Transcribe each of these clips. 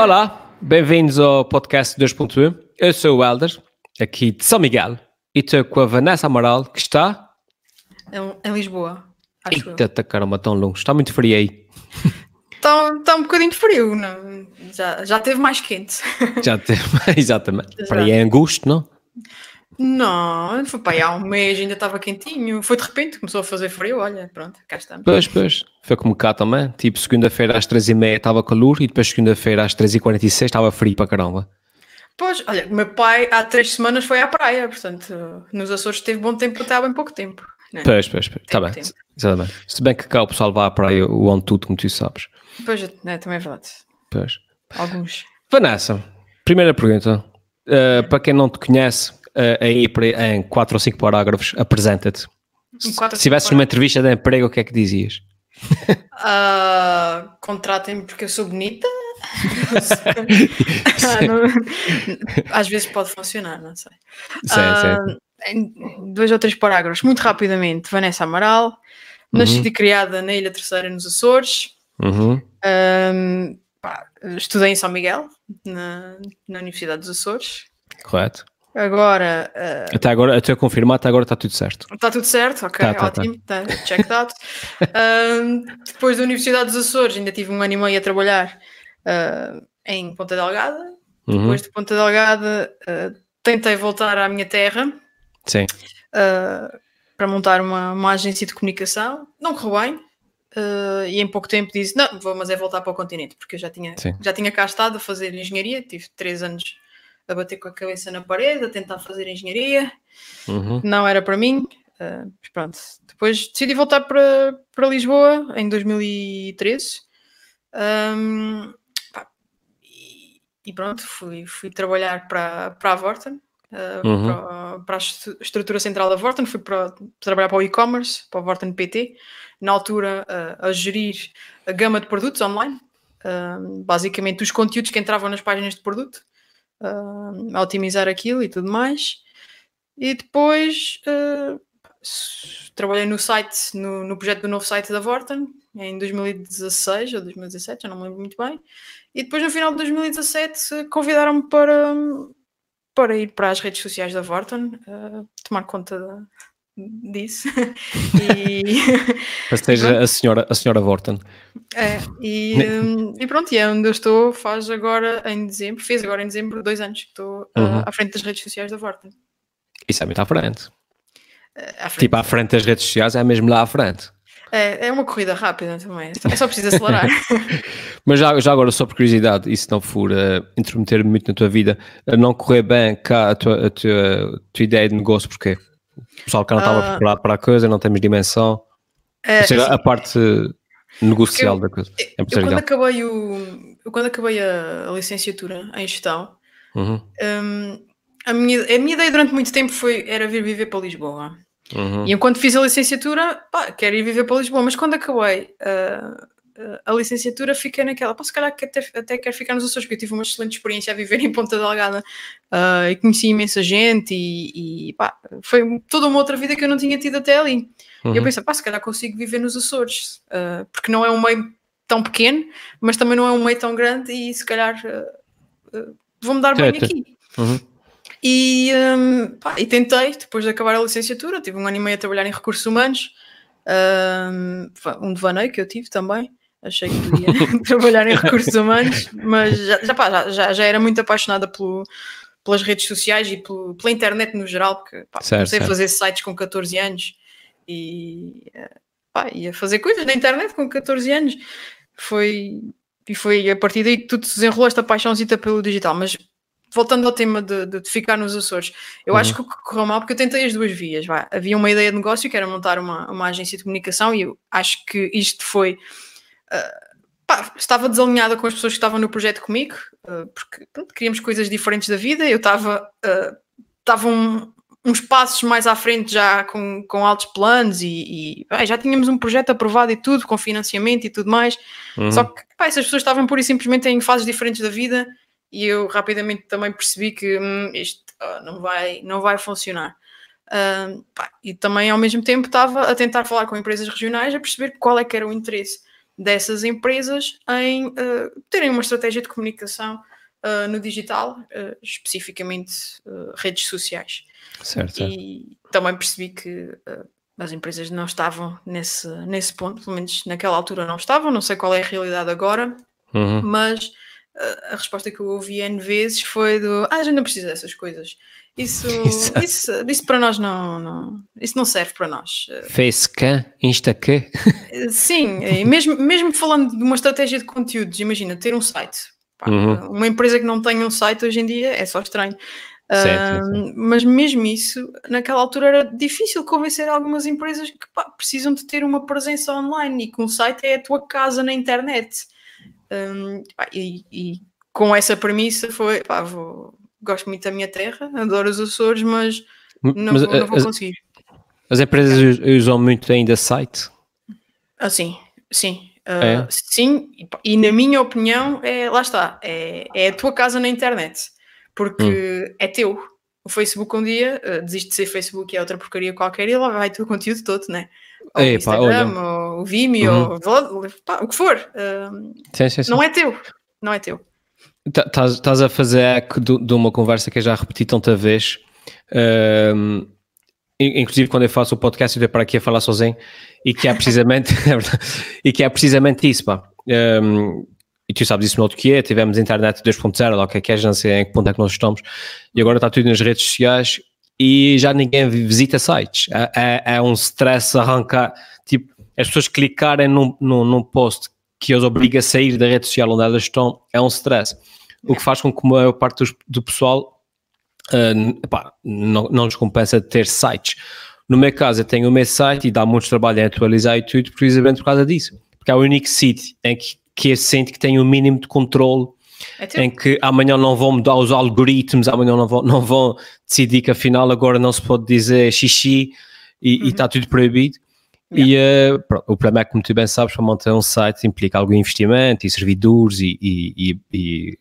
Olá, bem-vindos ao podcast 2.1. Eu sou o Helder, aqui de São Miguel, e estou com a Vanessa Amaral, que está. Em, em Lisboa. Acho eu. Eita, tá, caramba, tão longe. Está muito frio aí. Está, está um bocadinho de frio, não? Já, já teve mais quente. Já teve, exatamente. Já. Para aí é angusto, não? Não, foi para aí há um mês, ainda estava quentinho. Foi de repente, começou a fazer frio, olha, pronto, cá estamos. Pois, pois. Foi como cá também. Tipo, segunda-feira às 3h30 estava calor e depois segunda-feira às 3h46 estava frio para caramba. Pois, olha, o meu pai há três semanas foi à praia, portanto, nos Açores teve bom tempo até há bem pouco tempo. né? Pois, pois, pois. Está bem. tempo. Exatamente. Se bem que cá o pessoal vai à praia o ano tudo, como tu sabes. Pois, né, também é verdade. Pois. Alguns. Vanessa, primeira pergunta. Uh, para quem não te conhece, uh, aí, em 4 ou 5 parágrafos, apresenta-te. Em quatro Se tivesses cinco numa entrevista de emprego, o que é que dizias? Ah, Contratem-me porque eu sou bonita. Ah, Às vezes pode funcionar, não sei. Sim, em dois ou três parágrafos, muito rapidamente. Vanessa Amaral, nascida e criada na Ilha Terceira, nos Açores. Uhum. Pá, estudei em São Miguel, na, na Universidade dos Açores. Correto. Agora ah, Até agora, até confirmar, até agora está tudo certo. Está tudo certo, ok, Tá, tá, tá. ótimo, tá, checked out. Ahm, depois da Universidade dos Açores, ainda tive um ano e meio a trabalhar ah, em Ponta Delgada. Uhum. Depois de Ponta Delgada, ah, tentei voltar à minha terra Sim. para montar uma, uma agência de comunicação. Não correu bem. ah, e em pouco tempo disse: Não, vou, mas é voltar para o continente, porque eu já tinha, Sim. já tinha cá estado a fazer engenharia. Tive três anos a bater com a cabeça na parede, a tentar fazer engenharia Uhum. não era para mim. mas pronto. Depois decidi voltar para, para Lisboa em 2013. Ahm, pá, e, e pronto, fui, fui trabalhar para, para a Vorten, ah, Uhum. para, para a estru- estrutura central da Vorten. Fui para, trabalhar para o e-commerce, para o Vorten PT. Na altura, ah, a gerir a gama de produtos online. Basicamente, os conteúdos que entravam nas páginas de produto. Ahm, a otimizar aquilo e tudo mais. E depois s- trabalhei no site, no, no projeto do novo site da Vorten, em 2016 ou 2017, já não me lembro muito bem. E depois, no final de 2017, eh, convidaram-me para, para ir para as redes sociais da Vorten, eh, tomar conta da- disso. e, seja, a senhora, a senhora Vorten. é, e, hum, e pronto, e é onde eu estou, faz agora em dezembro, fez agora em dezembro dois anos que estou eh, Uhum. à frente das redes sociais da Vorten. Isso é muito à frente. Eh, à frente. Tipo, à frente das redes sociais é mesmo lá à frente. É, é uma corrida rápida também. É só preciso acelerar. Mas já, já agora, só por curiosidade, e se não for uh, intermeter muito na tua vida, uh, não correr bem cá a tua, a tua, a tua ideia de negócio, porquê? O pessoal cá não estava Ah. preparado para a coisa, não temos dimensão. É, seja, assim, a parte negocial eu- da coisa. eu quando acabei, o, eu quando acabei a, a licenciatura em gestão, Uhum, hum, a, minha, a minha ideia durante muito tempo foi, era vir viver para Lisboa. uhum. E enquanto fiz a licenciatura, pá, quero ir viver para Lisboa. Mas quando acabei ah, a licenciatura, fiquei naquela, se calhar que até, até quero ficar nos Açores, porque eu tive uma excelente experiência a viver em Ponta Delgada ah, e conheci imensa gente e, e pá, foi toda uma outra vida que eu não tinha tido até ali. E eu Uhum. pensei, pá, se calhar consigo viver nos Açores, ah, porque não é um meio tão pequeno, mas também não é um meio tão grande e se calhar ah, vou-me dar bem aqui. Uhum. E, hum, pá, e tentei, depois de acabar a licenciatura, tive um ano e meio a trabalhar em recursos humanos, hum, um devaneio que eu tive também. Achei que podia trabalhar em recursos humanos, mas já, já, pá, já, já, era muito apaixonada pelo, pelas redes sociais e pelo- pela internet no geral, porque pá, Certo, comecei certo. a fazer sites com 14 anos e pá, ia fazer coisas na internet com 14 anos. Foi, e foi a partir daí que tudo se desenrolou esta paixãozita pelo digital. Mas voltando ao tema de, de- de ficar nos Açores, eu acho que o que correu mal porque eu tentei as duas vias. vá. Havia uma ideia de negócio que era montar uma, uma agência de comunicação e eu acho que isto foi. Ah, pá, estava desalinhada com as pessoas que estavam no projeto comigo, ah, porque pronto, queríamos coisas diferentes da vida. Eu estava. Estava um- uns passos mais à frente já com, com altos planos e, e, já tínhamos um projeto aprovado e tudo, com financiamento e tudo mais. Uhum. Só que pá, essas pessoas estavam pura e simplesmente em fases diferentes da vida e eu rapidamente também percebi que hum, isto não, vai, não vai funcionar. Ah, pá, e também ao mesmo tempo estava a tentar falar com empresas regionais a perceber qual é que era o interesse dessas empresas em uh, terem uma estratégia de comunicação uh, no digital, uh, especificamente redes sociais. Certo. E também percebi que as empresas não estavam nesse, nesse ponto, pelo menos naquela altura não estavam, não sei qual é a realidade agora, uhum. mas a resposta que eu ouvi N vezes foi do ah, a gente não precisa dessas coisas. Isso, isso, isso para nós não, não, isso não serve para nós. Facecam, Instacam. Sim, e mesmo, mesmo falando de uma estratégia de conteúdos, imagina ter um site. Pá, uhum. Uma empresa que não tenha um site hoje em dia é só estranho. Certo, uh, mas mesmo isso, naquela altura era difícil convencer algumas empresas que pá, precisam de ter uma presença online e que um site é a tua casa na internet. Um, e, e, com essa premissa foi, pá, vou, gosto muito da minha terra, adoro os Açores, mas não, mas, vou, não vou as, conseguir. As empresas usam muito ainda site? Ah, sim, sim. Uh, é? Sim, e, e, na minha opinião, é, lá está, é, é a tua casa na internet, porque hum. é teu. O Facebook um dia uh, desiste de ser Facebook e é outra porcaria qualquer e lá vai o teu conteúdo todo, né? Ou Ei, o Instagram, pá, ou o Vimeo, uhum. ou, pá, o que for. Uh, sim, sim, sim. Não é teu, não é teu. Estás tá, a fazer eco de, uma conversa que eu já repeti tanta vez. Um, inclusive quando eu faço o podcast eu para aqui a falar sozinho e que é precisamente é e que é precisamente isso pá. Um, e tu sabes isso melhor do que é, tivemos internet 2.0 lá o que é que é, já não sei em que ponto é que nós estamos e agora está tudo nas redes sociais e já ninguém visita sites é, é, é um stress arrancar tipo, as pessoas clicarem num, num, num post que os obriga a sair da rede social onde elas estão é um stress. O que faz com que a maior parte do, do pessoal uh, não, não nos compensa ter sites. No meu caso, eu tenho o meu site e dá muito trabalho em atualizar e tudo, precisamente por causa disso. Porque é o único sítio em que, que eu sinto que tem o um mínimo de controle, é em que amanhã não vão mudar os algoritmos, amanhã não vão, não vão decidir que afinal agora não se pode dizer xixi e, uhum. está tudo proibido. Yeah. E uh, pronto, o problema é que, como tu bem sabes, para montar um site implica algum investimento e servidores e, e, e, e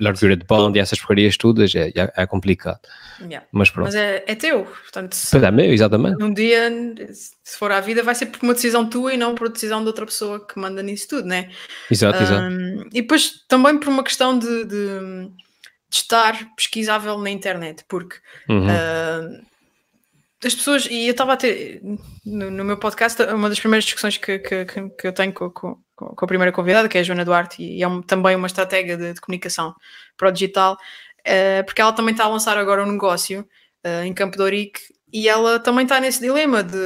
largura de banda e essas porcarias todas, é, é, é complicado. Yeah. Mas pronto. Mas é, é teu, portanto. Se, é meu, exatamente. Um dia, se for à vida, vai ser por uma decisão tua e não por decisão de outra pessoa que manda nisso tudo, né? Exato, um, exato. E depois também por uma questão de, de, de estar pesquisável na internet, porque. Uhum. Uh, as pessoas, e eu estava a ter no, no, meu podcast, uma das primeiras discussões que, que, que eu tenho com, com, com, a primeira convidada, que é a Joana Duarte, e é um, também uma estratégia de, de, comunicação para o digital, uh, porque ela também está a lançar agora um negócio uh, em Campo de Ourique, e ela também está nesse dilema de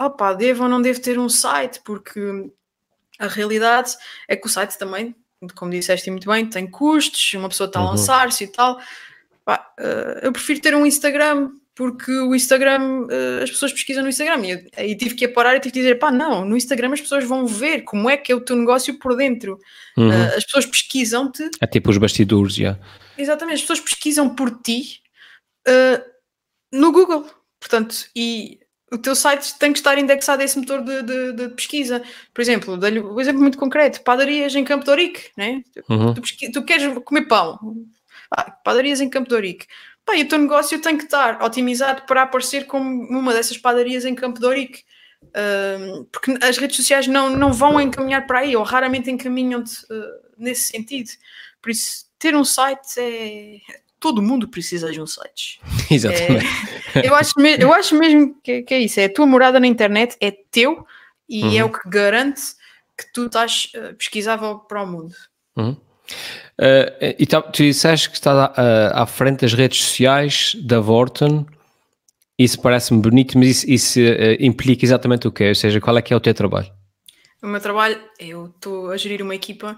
opá, devo ou não devo ter um site, porque a realidade é que o site também, como disseste muito bem, tem custos, uma pessoa está a uhum. lançar-se e tal. Pá, uh, eu prefiro ter um Instagram porque o Instagram, uh, as pessoas pesquisam no Instagram e aí tive que parar e tive que dizer, pá, não, no Instagram as pessoas vão ver como é que é o teu negócio por dentro. Uhum. Uh, as pessoas pesquisam-te. É tipo os bastidores, já. Exatamente, as pessoas pesquisam por ti uh, no Google. Portanto, e o teu site tem que estar indexado a esse motor de, de, de pesquisa. Por exemplo, dou-lhe um exemplo muito concreto: padarias em Campo de Ourique, né? Uhum. Tu, tu, queres comer pão, ah, padarias em Campo de Ourique pá, o teu negócio tem que estar otimizado para aparecer como uma dessas padarias em Campo de Ourique. Uh, porque as redes sociais não, não vão encaminhar para aí, ou raramente encaminham-te uh, nesse sentido. Por isso, ter um site é. Todo mundo precisa de um site. Exatamente. É, eu, acho eu acho mesmo que, que, é isso. É a tua morada na internet, é teu e é uhum. é o que garante que tu estás uh, pesquisável para o mundo. Uhum. Uh, e tu disseste que está uh, à frente das redes sociais da Vorton. Isso parece-me bonito, mas isso, isso uh, implica exatamente o quê? Ou seja, qual é que é o teu trabalho? O meu trabalho, eu estou a gerir uma equipa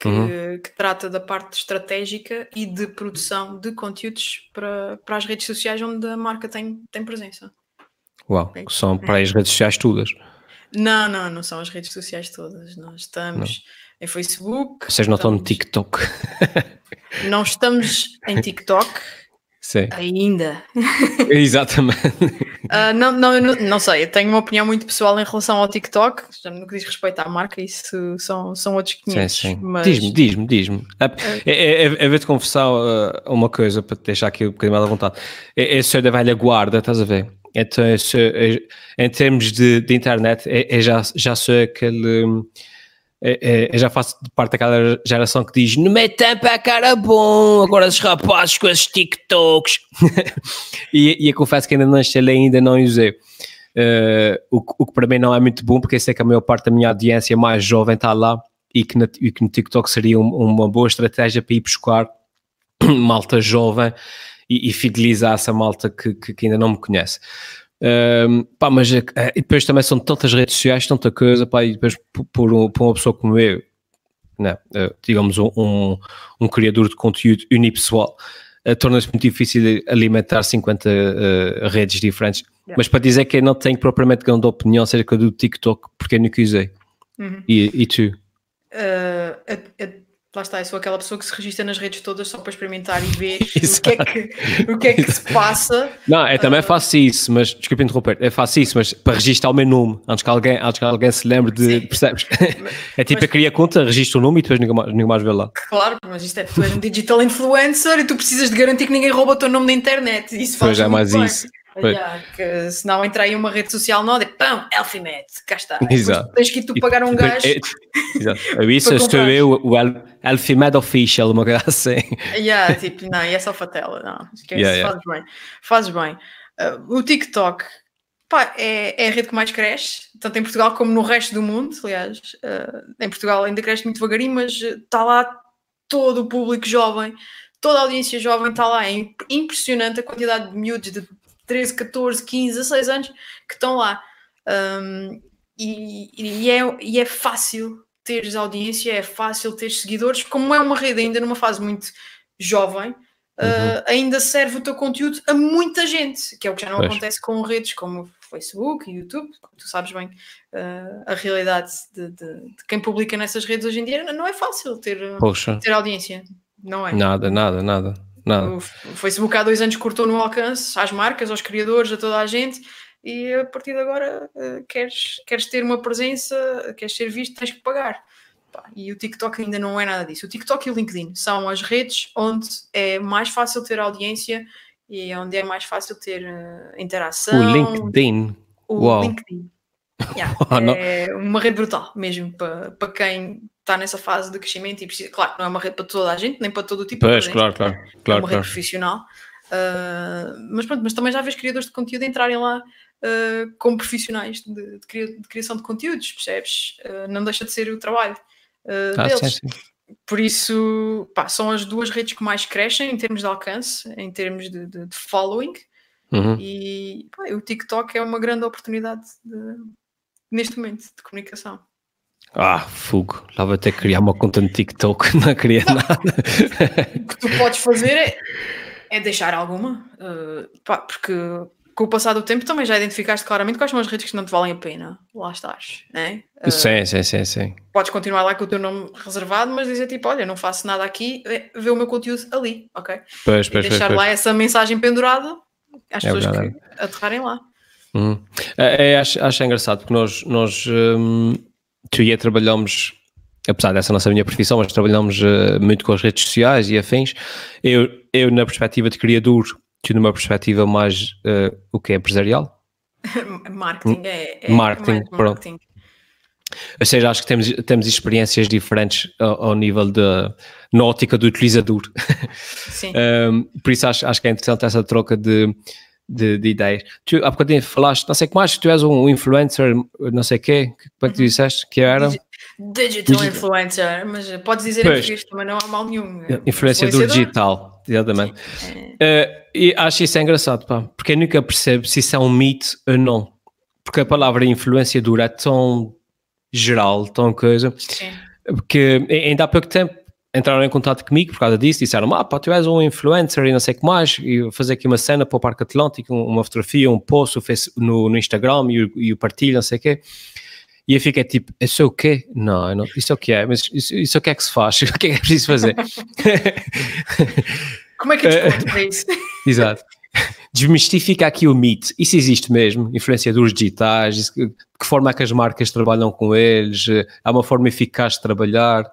que, uhum. que, trata da parte estratégica e de produção de conteúdos para, para as redes sociais onde a marca tem, tem presença. Uau, é. são para as redes sociais todas? Não, não, não são as redes sociais todas. Nós estamos... Não em Facebook. Vocês não estão no TikTok? Não estamos em TikTok. Sim. Ainda. Exatamente. Uh, não, não, não, não, sei, eu tenho uma opinião muito pessoal em relação ao TikTok, no que diz respeito à marca, isso são, são outros 500. Sim, sim. Mas... Diz-me, diz-me, diz-me. É, é, é, é ver-te confessar uh, uma coisa para te deixar aqui um bocadinho mais à vontade. É, é ser da velha guarda, estás a ver? Então, é, em termos de, de internet, é, já, já sou aquele. É, é, já faço parte daquela geração que diz não mete tempo a cara bom, agora os rapazes com esses TikToks. e, e eu confesso que ainda não instalei, ainda não usei. Uh, o, o, que para mim não é muito bom, porque eu sei que a maior parte da minha audiência mais jovem está lá e que, na, e que no TikTok seria um, uma boa estratégia para ir buscar malta jovem e, e fidelizar essa malta que, que, que ainda não me conhece. Um, pá, mas uh, e depois também são tantas redes sociais, tanta coisa, pá, e depois por, um, por uma pessoa como eu, né, uh, digamos um, um, um, criador de conteúdo unipessoal, uh, torna-se muito difícil alimentar 50 redes diferentes. Yeah. Mas para dizer que eu não tenho propriamente grande opinião acerca do TikTok, porque eu nunca usei. Uhum. E, e tu? Lá está, eu sou aquela pessoa que se registra nas redes todas só para experimentar e ver o que, é que, o que é que se passa. Não, eu também uh, faço isso, mas desculpa interromper, eu faço isso, mas para registrar o meu nome, antes que alguém, antes que alguém se lembre de. Sim. Percebes? é tipo, mas, eu cria conta, registro o nome e depois ninguém mais, ninguém mais vê lá. Claro, mas isto é, tu és um digital influencer e tu precisas de garantir que ninguém rouba o teu nome na internet. Isso faz pois é mais bem. isso. Yeah, que se não entrar em uma rede social nova, é pão, Elfimed, cá está. Exato. Tens que ir tu pagar um gajo. É, exato. Isso estou eu, o Elfimed Official, uma coisa assim. Yeah, tipo, não, e é só fatela, não. Esquece, yeah, yeah. fazes bem. Fazes bem. Uh, o TikTok pá, é, é a rede que mais cresce, tanto em Portugal como no resto do mundo. Aliás, uh, em Portugal ainda cresce muito devagarinho, mas está lá todo o público jovem, toda a audiência jovem está lá. É impressionante a quantidade de miúdos de 13, 14, 15, 16 anos que estão lá. Um, e, e, é, e é fácil teres audiência, é fácil ter seguidores, como é uma rede ainda numa fase muito jovem, uh, uhum. uh, ainda serve o teu conteúdo a muita gente, que é o que já não pois. acontece com redes como Facebook e YouTube, tu sabes bem uh, a realidade de, de, de, quem publica nessas redes hoje em dia, não é fácil ter, ter audiência, não é? Nada, nada, nada. Não. O Facebook há dois anos cortou no alcance às marcas, aos criadores, a toda a gente, e a partir de agora uh, queres, queres ter uma presença, queres ser visto, tens que pagar. E o TikTok ainda não é nada disso. O TikTok e o LinkedIn são as redes onde é mais fácil ter audiência e onde é mais fácil ter uh, interação. O LinkedIn. O Uau. LinkedIn. Yeah, é uma rede brutal mesmo para, para quem está nessa fase de crescimento e precisa, claro, não é uma rede para toda a gente, nem para todo o tipo pois, de claro, claro, claro, é uma rede profissional. Uh, mas pronto, mas também já vês criadores de conteúdo entrarem lá uh, como profissionais de, de, de, criação de conteúdos, percebes? Uh, não deixa de ser o trabalho ah, deles. Sim, sim. Por isso, pá, são as duas redes que mais crescem em termos de alcance, em termos de, de, de following. Uhum. E pá, o TikTok é uma grande oportunidade neste momento de comunicação. Ah, fogo. Lá vou que criar uma conta no TikTok, não queria não. nada. O que tu podes fazer é, é deixar alguma, uh, pá, porque com o passar do tempo também já identificaste claramente quais são as redes que não te valem a pena. Lá estás, né? Uh, sim, sim, sim, sim. Podes continuar lá com o teu nome reservado, mas dizer tipo, olha, não faço nada aqui, vê o meu conteúdo ali, ok? Pois, pois, e deixar pois, lá essa mensagem pendurada às é pessoas verdade. que aterrarem lá. Hum. É, é, acho, acho engraçado porque nós, nós hum, tu e eu trabalhamos, apesar dessa nossa minha profissão, mas trabalhamos uh, muito com as redes sociais e afins. Eu, eu na perspectiva de criador, tu numa perspectiva mais uh, o que é empresarial? marketing, é, é marketing, pronto. Ou seja, acho que temos, temos experiências diferentes ao, ao nível da ótica do utilizador. Sim. um, por isso acho, acho que é interessante essa troca de, de, de, ideias. Tu há bocadinho falaste, não sei que mais, tu és um influencer, não sei o quê, como é que tu uhum. disseste que era? Digital, digital influencer, mas podes dizer pois. em português também não há mal nenhum. Influenciador digital, exatamente. É. Uh, e acho isso engraçado, pá, porque eu nunca percebo se isso é um mito ou não. Porque a palavra influenciador é tão geral, tão coisa. Sim. Porque ainda há pouco tempo entraram em contato comigo por causa disso, disseram, ah pá, tu és um influencer e não sei o que mais, e fazer aqui uma cena para o Parque Atlântico, uma fotografia, um post no, no Instagram e o, e o partilho, não sei o quê. E eu fiquei tipo, isso é o quê? Não, não isso é o que é, mas isso, isso é o que é que se faz? O que é que é preciso fazer? Como é que eu te para isso? Exato. Desmistifica aqui o mito. Isso existe mesmo? Influenciadores digitais? De que forma é que as marcas trabalham com eles? Há uma forma eficaz de trabalhar?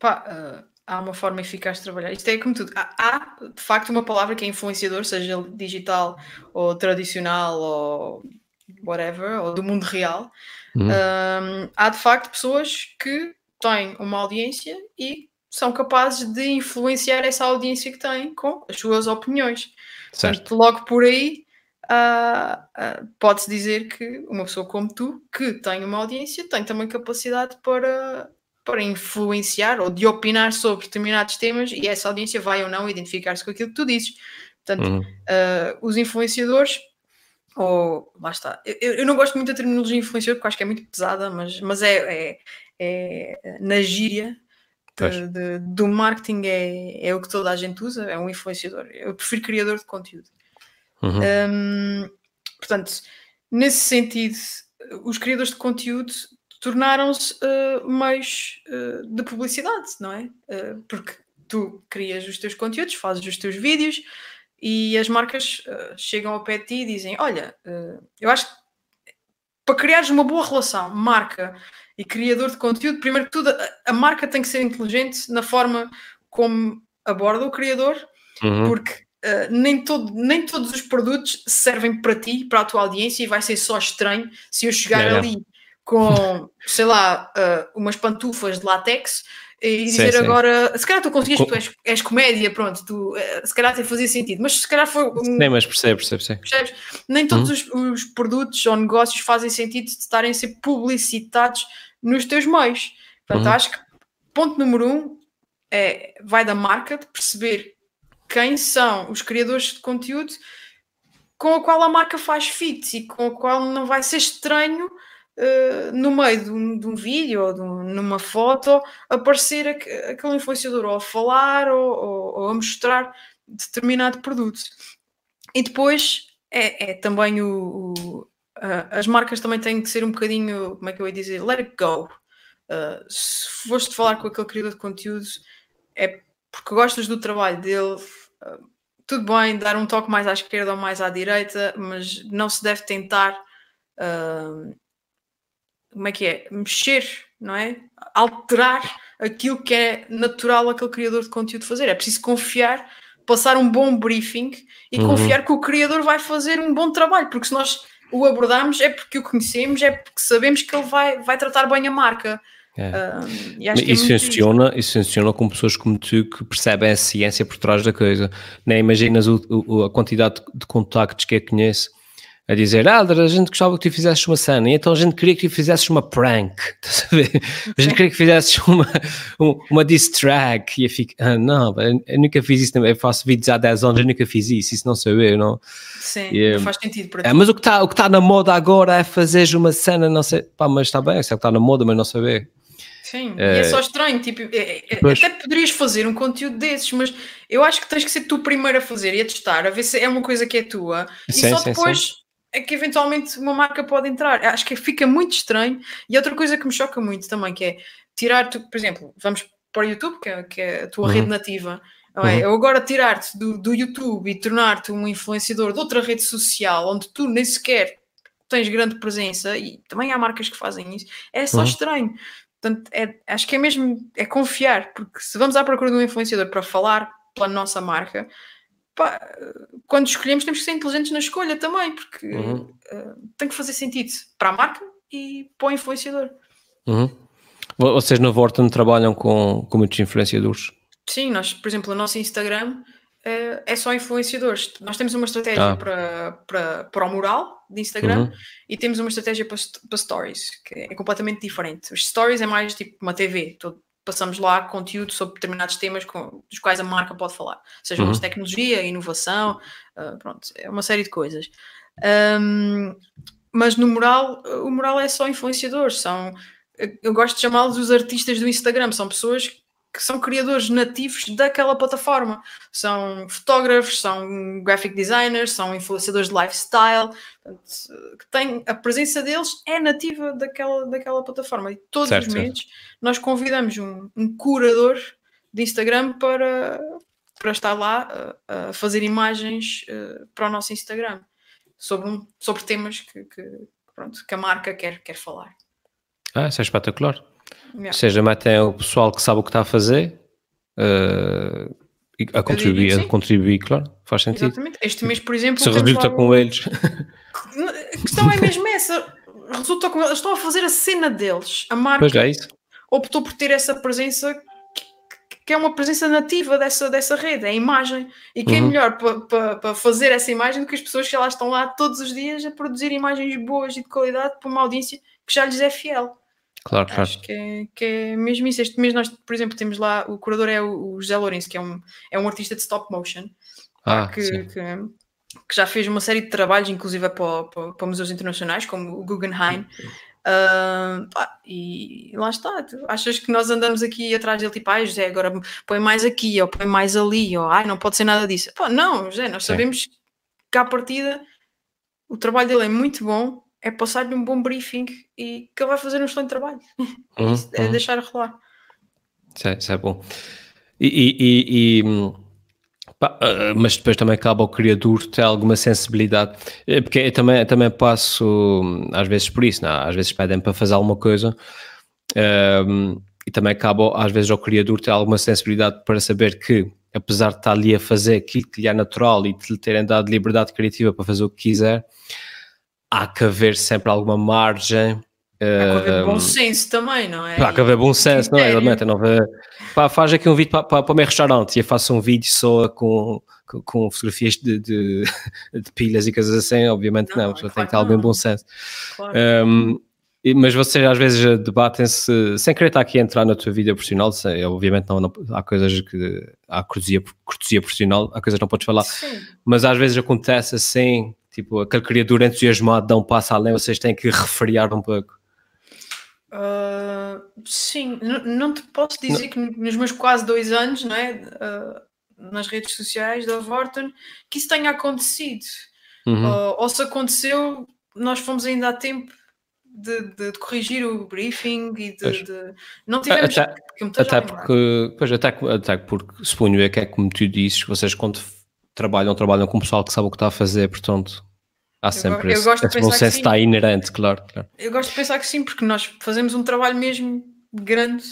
Pá, uh, há uma forma eficaz de trabalhar. Isto é como tudo. Há, há, de facto uma palavra que é influenciador, seja digital ou tradicional ou whatever, ou do mundo real. Uhum. Um, há de facto pessoas que têm uma audiência e são capazes de influenciar essa audiência que têm com as suas opiniões. Certo. Portanto, logo por aí, uh, uh, pode-se dizer que uma pessoa como tu, que tem uma audiência, tem também capacidade para, para influenciar ou de opinar sobre determinados temas e essa audiência vai ou não identificar-se com aquilo que tu dizes. Portanto, uhum. uh, os influenciadores, ou lá está, eu, eu, não gosto muito da terminologia influenciador porque acho que é muito pesada, mas, mas é, é, é na gíria de, de, do marketing é, é o que toda a gente usa, é um influenciador. Eu prefiro criador de conteúdo. Uhum. Um, portanto, nesse sentido, os criadores de conteúdo tornaram-se uh, meios uh, de publicidade, não é? Uh, porque tu crias os teus conteúdos, fazes os teus vídeos e as marcas chegam ao pé de ti e dizem: Olha, eu acho que para criares uma boa relação, marca e criador de conteúdo, primeiro que tudo, a, marca tem que ser inteligente na forma como aborda o criador, uhum. porque Uh, nem, todo, nem todos os produtos servem para ti, para a tua audiência, e vai ser só estranho se eu chegar yeah, ali com, sei lá, uh, umas pantufas de látex e dizer sim, sim. agora, se calhar tu conseguiste, tu és, és comédia, pronto, tu, uh, se calhar até fazia sentido, mas se calhar foi. Um, nem, mas percebe, percebe, percebe. Percebes? Nem todos uhum. os, os, produtos ou negócios fazem sentido de estarem a ser publicitados nos teus meios. Portanto, uhum. acho que ponto número um é, vai da marca de perceber quem são os criadores de conteúdo com a qual a marca faz fit e com a qual não vai ser estranho uh, no meio de um, de um vídeo ou de um, numa foto aparecer aquele influenciador ou a falar ou, ou, ou, a mostrar determinado produto. E depois é, é também o, o uh, as marcas também têm que ser um bocadinho, como é que eu ia dizer, let it go. Uh, se foste falar com aquele criador de conteúdo, é porque gostas do trabalho dele, uh, tudo bem, dar um toque mais à esquerda ou mais à direita, mas não se deve tentar uh, como é que é? Mexer, não é? Alterar aquilo que é natural aquele criador de conteúdo fazer. É preciso confiar, passar um bom briefing e uhum. confiar que o criador vai fazer um bom trabalho, porque se nós o abordamos é porque o conhecemos, é porque sabemos que ele vai, vai tratar bem a marca. É. Um, isso, é funciona, isso funciona com pessoas como tu que percebem a ciência por trás da coisa. Nem imaginas o, o, a quantidade de contactos que eu conheço a dizer, ah, a gente gostava que tu fizesses uma cena, e então a gente queria que tu fizesses uma prank, estás a ver? A gente queria que fizesses uma, uma diss track, e eu fico, ah, não, eu nunca fiz isso, eu faço vídeos há 10 anos, eu nunca fiz isso, isso não sou eu, não? Sim, e, não faz sentido para é, Mas o que está tá na moda agora é fazer uma cena, não sei, pá, mas está bem, sei que está na moda, mas não saber. Sim, é, e é só estranho, tipo, é, é, até poderias fazer um conteúdo desses, mas eu acho que tens que ser tu primeiro a fazer e a testar, a ver se é uma coisa que é tua, e sim, só sim, depois sim é que eventualmente uma marca pode entrar. Acho que fica muito estranho. E outra coisa que me choca muito também, que é tirar, por exemplo, vamos para o YouTube, que é, que é a tua uhum. rede nativa. É? Uhum. Eu agora tirar-te do, do YouTube e tornar-te um influenciador de outra rede social onde tu nem sequer tens grande presença, e também há marcas que fazem isso, é só uhum. estranho. Portanto, é, acho que é mesmo é confiar, porque se vamos à procura de um influenciador para falar pela nossa marca, pá, quando escolhemos temos que ser inteligentes na escolha também, porque uhum. uh, tem que fazer sentido para a marca e para o influenciador. Uhum. Vocês na Vorten trabalham com, com muitos influenciadores? Sim, nós, por exemplo, o nosso Instagram uh, é só influenciadores. Nós temos uma estratégia ah. para, para, para o mural de Instagram uhum. e temos uma estratégia para, para stories, que é completamente diferente. Os stories é mais tipo uma TV, todo, passamos lá conteúdo sobre determinados temas com, dos quais a marca pode falar, seja uhum. tecnologia, inovação, uh, pronto, é uma série de coisas. Um, mas no moral, o moral é só influenciadores, são, eu gosto de chamá-los os artistas do Instagram, são pessoas que são criadores nativos daquela plataforma. São fotógrafos, são graphic designers, são influenciadores de lifestyle, que têm, a presença deles é nativa daquela, daquela plataforma. E todos certo, os meses nós convidamos um, um, curador de Instagram para, para estar lá a, a fazer imagens uh, para o nosso Instagram sobre, um, sobre temas que, que, pronto, que a marca quer, quer falar. Ah, isso é espetacular. Ou seja, metem o pessoal que sabe o que está a fazer uh, a contribuir, a contribuir, claro, faz sentido. Exatamente. Este mês, por exemplo, se resulta com eles. A questão é mesmo essa. Resulta com eles, estão a fazer a cena deles. A marca. Pois é isso. optou por ter essa presença que é uma presença nativa dessa, dessa rede, é a imagem. E quem é uhum. melhor para pa, pa fazer essa imagem do que as pessoas que já lá estão lá todos os dias a produzir imagens boas e de qualidade para uma audiência que já lhes é fiel. Claro, claro. Acho que é, que é mesmo isso. Este mês nós, por exemplo, temos lá, o curador é o, o José Lourenço, que é um, é um artista de stop motion, ah, que, que, que, já fez uma série de trabalhos, inclusive para, para, para museus internacionais, como o Guggenheim. Uh, pá, e lá está. Tu achas que nós andamos aqui atrás dele, tipo, ai José, agora põe mais aqui, ou põe mais ali, ou ai, não pode ser nada disso. Pá, não, José, nós Sim. sabemos que à partida o trabalho dele é muito bom, é passar-lhe um bom briefing e que ele vai fazer um excelente trabalho. Uhum, é uhum. deixar rolar. Isso é, isso é bom. E, e, e, hum, Pá, uh, mas depois também cabe ao criador ter alguma sensibilidade, eh, porque eu também, eu também passo hum, às vezes por isso, não? É? às vezes pedem para fazer alguma coisa uh, e também cabe às vezes ao criador ter alguma sensibilidade para saber que, apesar de estar ali a fazer aquilo que lhe é natural e de lhe terem dado liberdade criativa para fazer o que quiser, há que haver sempre alguma margem Há que haver bom senso também, não é? Há que haver bom senso, não é? Exatamente, não vê, pá, faz aqui um vídeo para, para, para o meu restaurante e eu faço um vídeo só com, com, com fotografias de, de, de, pilhas e coisas assim, obviamente não, não claro tem que ter algum bom senso. Claro. Um, mas vocês às vezes debatem-se, sem querer estar aqui a entrar na tua vida profissional, sei, obviamente não, não, há coisas que, há cortesia, cortesia profissional, há coisas que não podes falar, Sim. mas às vezes acontece assim, tipo, aquele criador entusiasmado dá um passo além, vocês têm que refriar um pouco. Uh, sim, não te posso dizer não. que nos meus quase dois anos, não é? Uh, nas redes sociais da Vorten, que isso tenha acontecido. Uhum. Uh, ou se aconteceu, nós fomos ainda a tempo de, de, de corrigir o briefing e de, de... não tivemos até, que até porque, pois, até, até porque suponho é que é como tu dizes, vocês quando trabalham, trabalham com o pessoal que sabe o que está a fazer, portanto Há sempre eu, eu esse, esse senso está inerente, claro, claro, Eu gosto de pensar que sim, porque nós fazemos um trabalho mesmo grande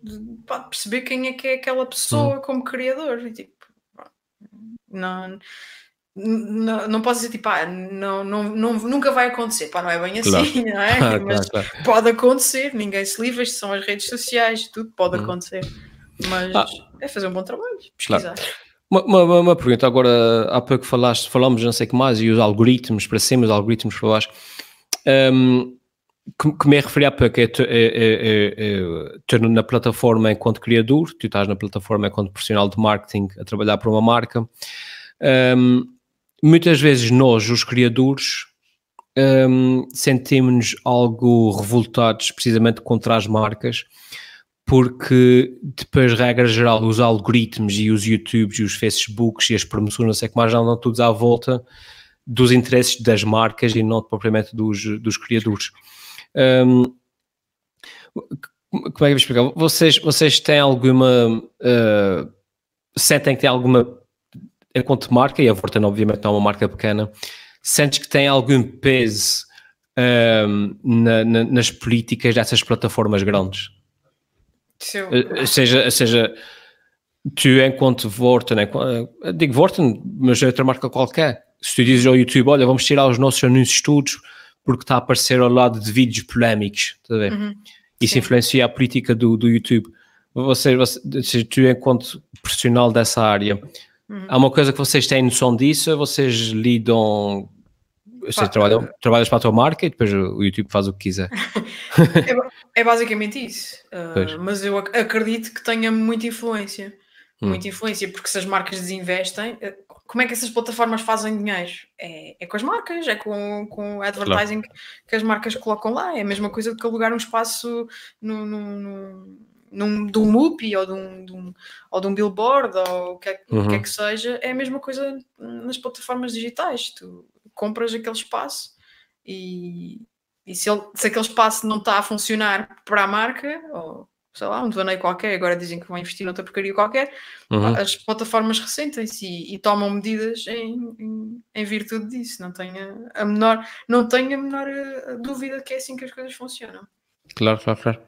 de pá, perceber quem é que é aquela pessoa hum. como criador. E, tipo, não, não, não posso dizer tipo, ah, não, não, não, nunca vai acontecer, pá, não é bem claro. assim, não é? Mas claro, claro. pode acontecer, ninguém se livra, isto são as redes sociais, tudo pode hum. acontecer. Mas ah. é fazer um bom trabalho, pesquisar. Uma, uma, uma, pergunta, agora há pouco falaste, falamos não sei o que mais, e os algoritmos para cima, os algoritmos para baixo. Um, que, me referi há pouco é, é, é, é, na plataforma enquanto criador, tu estás na plataforma enquanto profissional de marketing a trabalhar para uma marca. Um, muitas vezes nós, os criadores, um, sentimos-nos algo revoltados precisamente contra as marcas porque depois, regra geral, os algoritmos e os YouTubes e os Facebooks e as promoções, não sei o que mais, andam todos à volta dos interesses das marcas e não propriamente dos, dos criadores. Um, como é que eu vou explicar? Vocês, vocês têm alguma. Uh, sentem que têm alguma. Enquanto marca, e a Vorten obviamente não é uma marca pequena, sentes que tem algum peso um, na, na, nas políticas dessas plataformas grandes? Seu... Eh, seja, seja tu enquanto Vorten, eh, digo Vorten, mas é outra marca qualquer. Se tu dizes ao YouTube, olha, vamos tirar os nossos anúncios todos porque está a aparecer ao lado de vídeos polémicos, está a ver? Uhum. Isso Sim. influencia a política do, do YouTube. Você, você, tu enquanto profissional dessa área, uhum. há uma coisa que vocês têm noção disso vocês lidam você trabalha, trabalhas para a tua marca e depois o YouTube faz o que quiser. é, é, basicamente isso. Uh, mas eu acredito que tenha muita influência. Hum. Muita influência, porque se as marcas desinvestem, eh, como é que essas plataformas fazem dinheiro? É, é com as marcas, é com, com o advertising claro. que as marcas colocam lá. É a mesma coisa que alugar um espaço no, no, no, num, de um MUPI ou de um, de um, ou de um billboard ou o que, é, uhum. que é uhum. que seja. É a mesma coisa nas plataformas digitais. Tu compras aquele espaço e, e se, ele, se aquele espaço não está a funcionar para a marca, ou sei lá, um devaneio qualquer, agora dizem que vão investir noutra porcaria qualquer, uhum. as plataformas ressentem-se e, e, tomam medidas em, em, em, virtude disso. Não tenho a menor, não tenho a menor eh, dúvida que é assim que as coisas funcionam. Claro, claro, claro.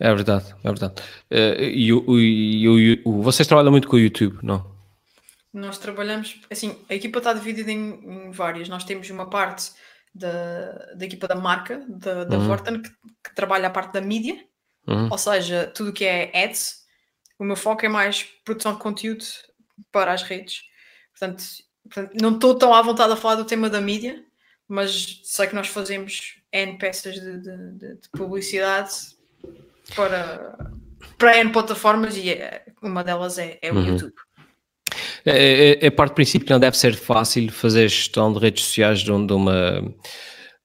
É verdade, é verdade. Uh, e, o, e o, o, vocês trabalham muito com o YouTube, não? Nós trabalhamos, assim, a equipa está dividida em, em várias. Nós temos uma parte da, da equipa da marca, da, da uhum. Vorten, que, que, trabalha a parte da mídia, Uhum. Ou seja, tudo que é ads, o meu foco é mais produção de conteúdo para as redes. Portanto, portanto não estou tão à vontade a falar do tema da mídia, mas sei que nós fazemos N peças de, de, de, de publicidade para, para N plataformas e é, uma delas é, é o uhum. YouTube. É, é, é, parte do princípio que não deve ser fácil fazer gestão de redes sociais de, uma,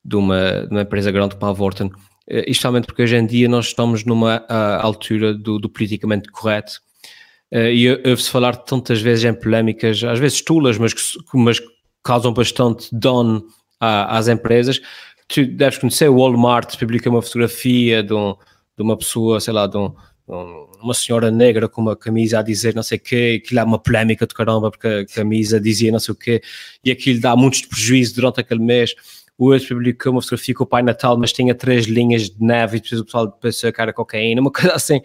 de, uma, de uma empresa grande como a Vorten, eh, especialmente porque hoje em dia nós estamos numa altura do, do politicamente correto uh, e ouve-se falar tantas vezes em polémicas, às vezes tulas, mas que mas causam bastante dano às empresas. Tu deves conhecer o Walmart, publica uma fotografia de, um, de uma pessoa, sei lá, de um, uma senhora negra com uma camisa a dizer não sei o quê, aquilo é uma polémica de caramba porque a camisa dizia não sei o quê, e aquilo dá muitos prejuízos durante aquele mês. O outro publicou uma fotografia com o Pai Natal, mas tinha três linhas de neve e depois o pessoal pensou que era cocaína, uma coisa assim.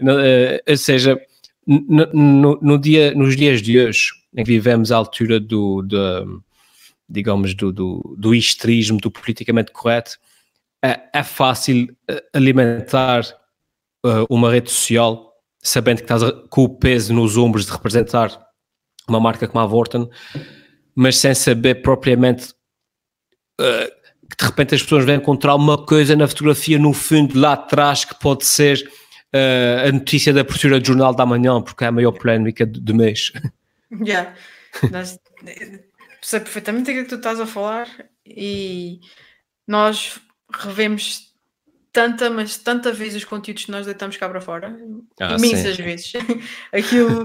Eh, ou seja, no, no, no, dia, nos dias de hoje, em que vivemos à altura do, do digamos, do, do, do do politicamente correto, é, é fácil eh, alimentar uh, uma rede social, sabendo que estás com o peso nos ombros de representar uma marca como a Vorten, mas sem saber propriamente uh, que de repente as pessoas vão encontrar uma coisa na fotografia no fundo lá atrás que pode ser uh, a notícia da abertura do Jornal da Manhã, porque é a maior polémica do, mês. Já, sei perfeitamente aquilo que tu estás a falar e nós revemos tanta, mas tanta vez os conteúdos que nós deitamos cá para fora, ah, imensas sim. vezes. Aquilo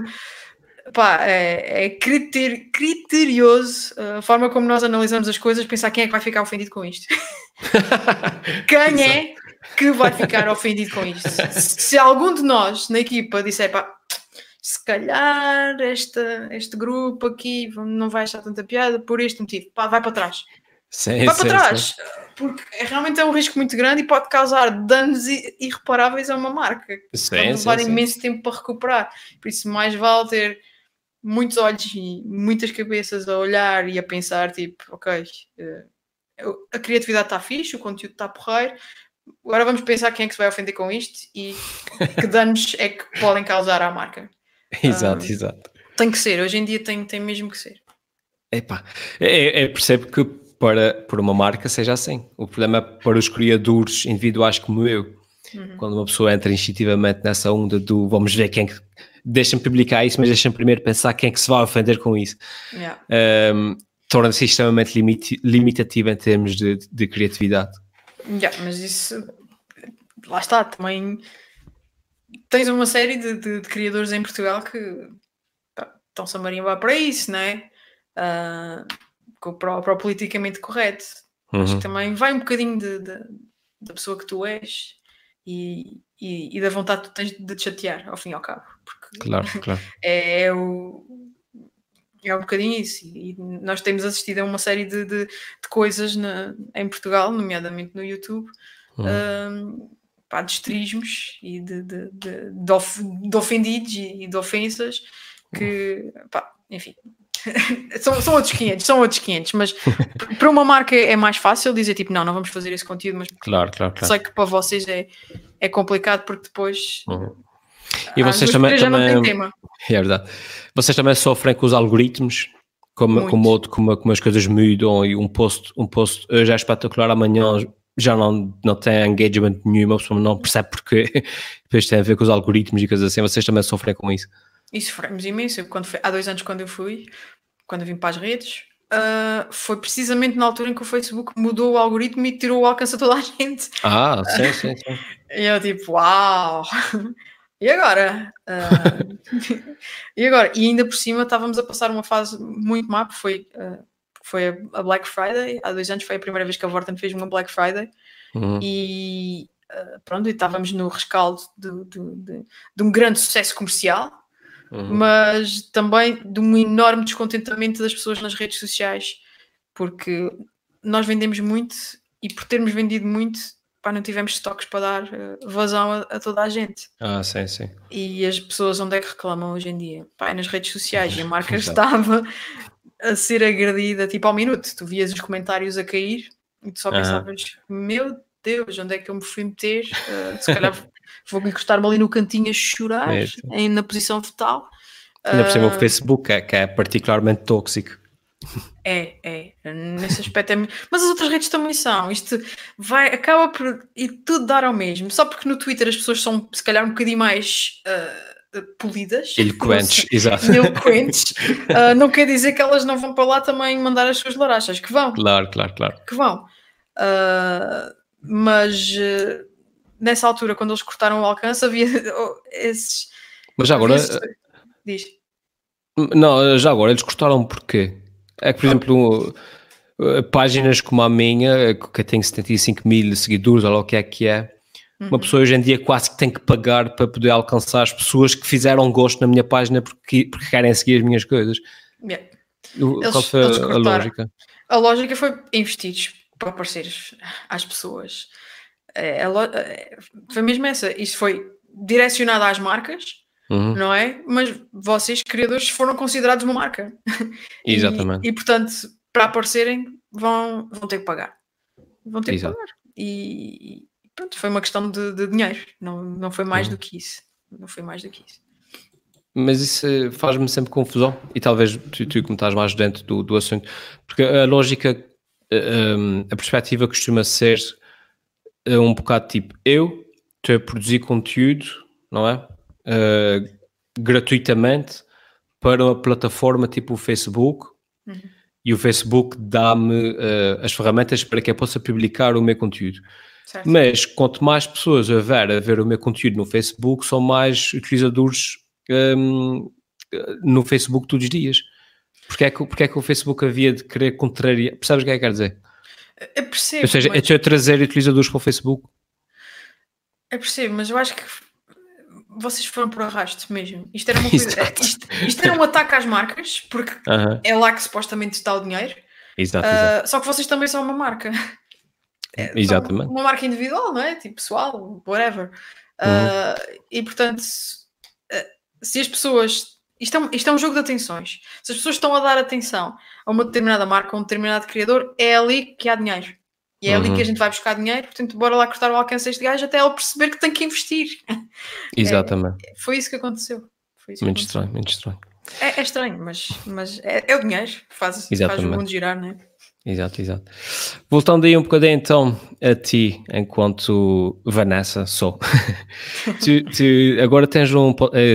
pá, é, é critério, criterioso a forma como nós analisamos as coisas, pensar quem é que vai ficar ofendido com isto. quem é que vai ficar ofendido com isto? Se, se algum de nós na equipa disser pá, se calhar esta, este grupo aqui não vai achar tanta piada por este motivo, pá, vai para trás. Sim, vai sim, para trás. Sim porque é, realmente é um risco muito grande e pode causar danos irreparáveis a uma marca. Sim, pode levar sim, imenso sim. tempo para recuperar. Por isso, mais vale ter muitos olhos e muitas cabeças a olhar e a pensar, tipo, ok, eh, a criatividade está fixe, o conteúdo está porreiro, agora vamos pensar quem é que se vai ofender com isto e que danos é que podem causar à marca. Exato, um, exato. Tem que ser, hoje em dia tem, tem mesmo que ser. Epá, é, é, percebo que para, para uma marca seja assim. O problema é para os criadores individuais como eu. Uhum. Quando uma pessoa entra instintivamente nessa onda do vamos ver quem é que. Deixa-me publicar isso, mas deixa-me primeiro pensar quem é que se vai ofender com isso. Yeah. Um, Torna-se extremamente limitativo em termos de, de criatividade. Yeah, mas isso. Lá está, também. Tens uma série de, de, de criadores em Portugal que estão-se a marimbar para isso, não é? Uh, para, para o politicamente correto. Uhum. Acho que também vai um bocadinho de, de, da pessoa que tu és e, e, e, da vontade que tu tens de te chatear, ao fim e ao cabo. Porque claro, claro. É, é, o, é um bocadinho isso. E nós temos assistido a uma série de, de, de coisas na, em Portugal, nomeadamente no YouTube, uhum. um, pá, de estrismos e de, de, de, of, de ofendidos e de ofensas que, pá, enfim, são, são outros 500, são outros 500, mas para uma marca é mais fácil dizer tipo, não, não vamos fazer esse conteúdo, mas claro, claro, claro. sei que para vocês é, é complicado porque depois uhum. e vocês também, também é verdade, vocês também sofrem com os algoritmos como, como, outro, como, como as coisas mudam e um post, um post hoje é espetacular, amanhã já não, não tem engagement nenhuma, a pessoa não percebe porque depois tem a ver com os algoritmos e coisas assim, vocês também sofrem com isso. E sofremos imenso. Quando foi, há dois anos, quando eu fui, quando eu vim para as redes, uh, foi precisamente na altura em que o Facebook mudou o algoritmo e tirou o alcance a toda a gente. Ah, sim, sim, sim. e eu tipo, uau! E agora? Uh, e agora? E ainda por cima estávamos a passar uma fase muito má, porque foi, uh, foi a Black Friday. Há dois anos foi a primeira vez que a Vorten fez uma Black Friday. Uhum. E pronto, e estávamos no rescaldo de, de, de, de um grande sucesso comercial uhum. mas também de um enorme descontentamento das pessoas nas redes sociais, porque nós vendemos muito e por termos vendido muito, pá, não tivemos estoques para dar uh, vazão a, a, toda a gente. Ah, sim, sim. E as pessoas onde é que reclamam hoje em dia? Pá, é nas redes sociais e a marca estava a ser agredida tipo ao minuto. Tu vias os comentários a cair e tu só pensavas, uhum. meu Deus, onde é que eu me fui meter? Uh, se calhar vou encostar-me ali no cantinho a chorar, é em, na posição fetal. Ainda por cima o ah, Facebook, é, que é particularmente tóxico. É, é, nesse aspecto é. Mas as outras redes também são. Isto vai, acaba por e tudo dar ao mesmo. Só porque no Twitter as pessoas são, se calhar, um bocadinho mais uh, polidas, eloquentes, exato. Eloquentes, uh, não quer dizer que elas não vão para lá também mandar as suas larachas, que vão. Claro, claro, claro. Que vão. Uh, mas nessa altura, quando eles cortaram o alcance, havia esses. Mas já agora. Esses... Diz. Não, já agora, eles cortaram porquê? É que, por exemplo, páginas como a minha, que tem 75 mil seguidores, ou o que é que é, uma uhum. pessoa hoje em dia quase que tem que pagar para poder alcançar as pessoas que fizeram gosto na minha página porque, porque querem seguir as minhas coisas. Yeah. Eles, Qual foi a, lógica? A lógica foi investir para aparecer às pessoas. É, é, foi mesmo essa. Isso foi direcionado às marcas uhum. não é? Mas vocês, criadores, foram considerados uma marca. Exatamente. E, e, portanto, para aparecerem, vão, vão ter que pagar. Vão ter Exato. que pagar. E, pronto, foi uma questão de, de dinheiro, não, não foi mais uhum. do que isso. Não foi mais do que isso. Mas isso eh, faz-me sempre confusão, e talvez tu, tu como estás mais dentro do, do assunto, porque a lógica, a, eh, ehm, a perspectiva costuma ser eh, um bocado tipo, eu estou a produzir conteúdo, não é? uh, gratuitamente para uma plataforma tipo o Facebook uhum. e o Facebook dá-me uh, as ferramentas para que eu possa publicar o meu conteúdo. Certo. Mas quanto mais pessoas houver a ver o meu conteúdo no Facebook, são mais utilizadores um, no Facebook todos os dias. Porque é, que, porque é que o Facebook havia de querer contrariar? Percebes o que é que quer dizer? Eu percebo. Ou seja, mas... é trazer utilizadores para o Facebook. Eu percebo, mas eu acho que vocês foram por arrasto mesmo. Isto era, coisa, isto, isto, era um ataque às marcas, porque uh -huh. é lá que supostamente está o dinheiro. Exato, uh, exato. Só que vocês também são uma marca. É, Exatamente. Uma marca individual, não é? Tipo pessoal, whatever. Uh, E portanto, se as pessoas. Isto é, um, isto é um jogo de atenções. Se as pessoas estão a dar atenção a uma determinada marca, a um determinado criador, é ali que há dinheiro. E é uhum. ali que a uhum. gente vai buscar dinheiro, portanto, bora lá cortar o alcance deste gajo até ele perceber que tem que investir. Exatamente. É, foi isso que aconteceu. Isso muito aconteceu. estranho, muito estranho. É, é, estranho, mas, mas é, é o dinheiro, faz, faz o mundo girar, não é? Exato, exato. Voltando aí um bocadinho então a ti, enquanto Vanessa sou. tu, tu, agora tens um. Eh,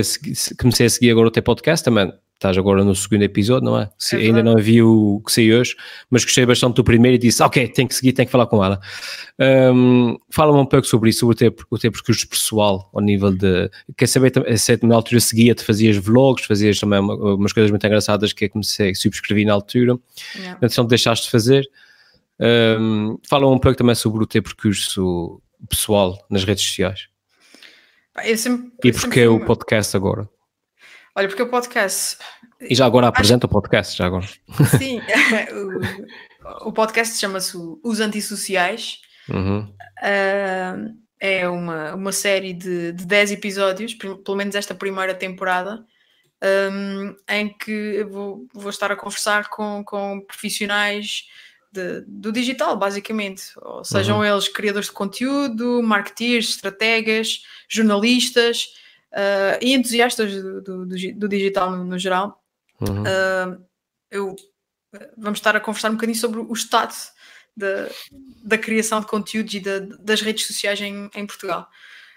comecei a seguir agora o teu podcast também estás agora no segundo episódio, não é? Se, é ainda não vi o que saiu hoje, mas gostei bastante do primeiro e disse, ok, tenho que seguir, tenho que falar com ela. Um, Fala-me um pouco sobre isso, sobre o teu, o teu percurso pessoal, ao nível de... Quer saber, se na altura seguia-te, fazias vlogs, fazias também uma, umas coisas muito engraçadas que eu comecei, subscrevi na altura, yeah. então deixaste de fazer. Um, Fala-me um pouco também sobre o teu percurso pessoal nas redes sociais. Sempre, e porque é o podcast agora? Olha, porque o podcast. E já agora apresenta Acho... o podcast, já agora. Sim, o, o podcast chama-se Os Antissociais. Uhum. Uh, é uma, uma série de, de 10 episódios, pelo menos esta primeira temporada, um, em que vou, vou estar a conversar com, com profissionais de, do digital, basicamente. Ou sejam uhum. eles criadores de conteúdo, marketeers, estrategas, jornalistas uh, e entusiastas do, do, do digital no, no geral, uhum. uh, eu, vamos estar a conversar um bocadinho sobre o estado da, da criação de conteúdos e da, das redes sociais em, em Portugal.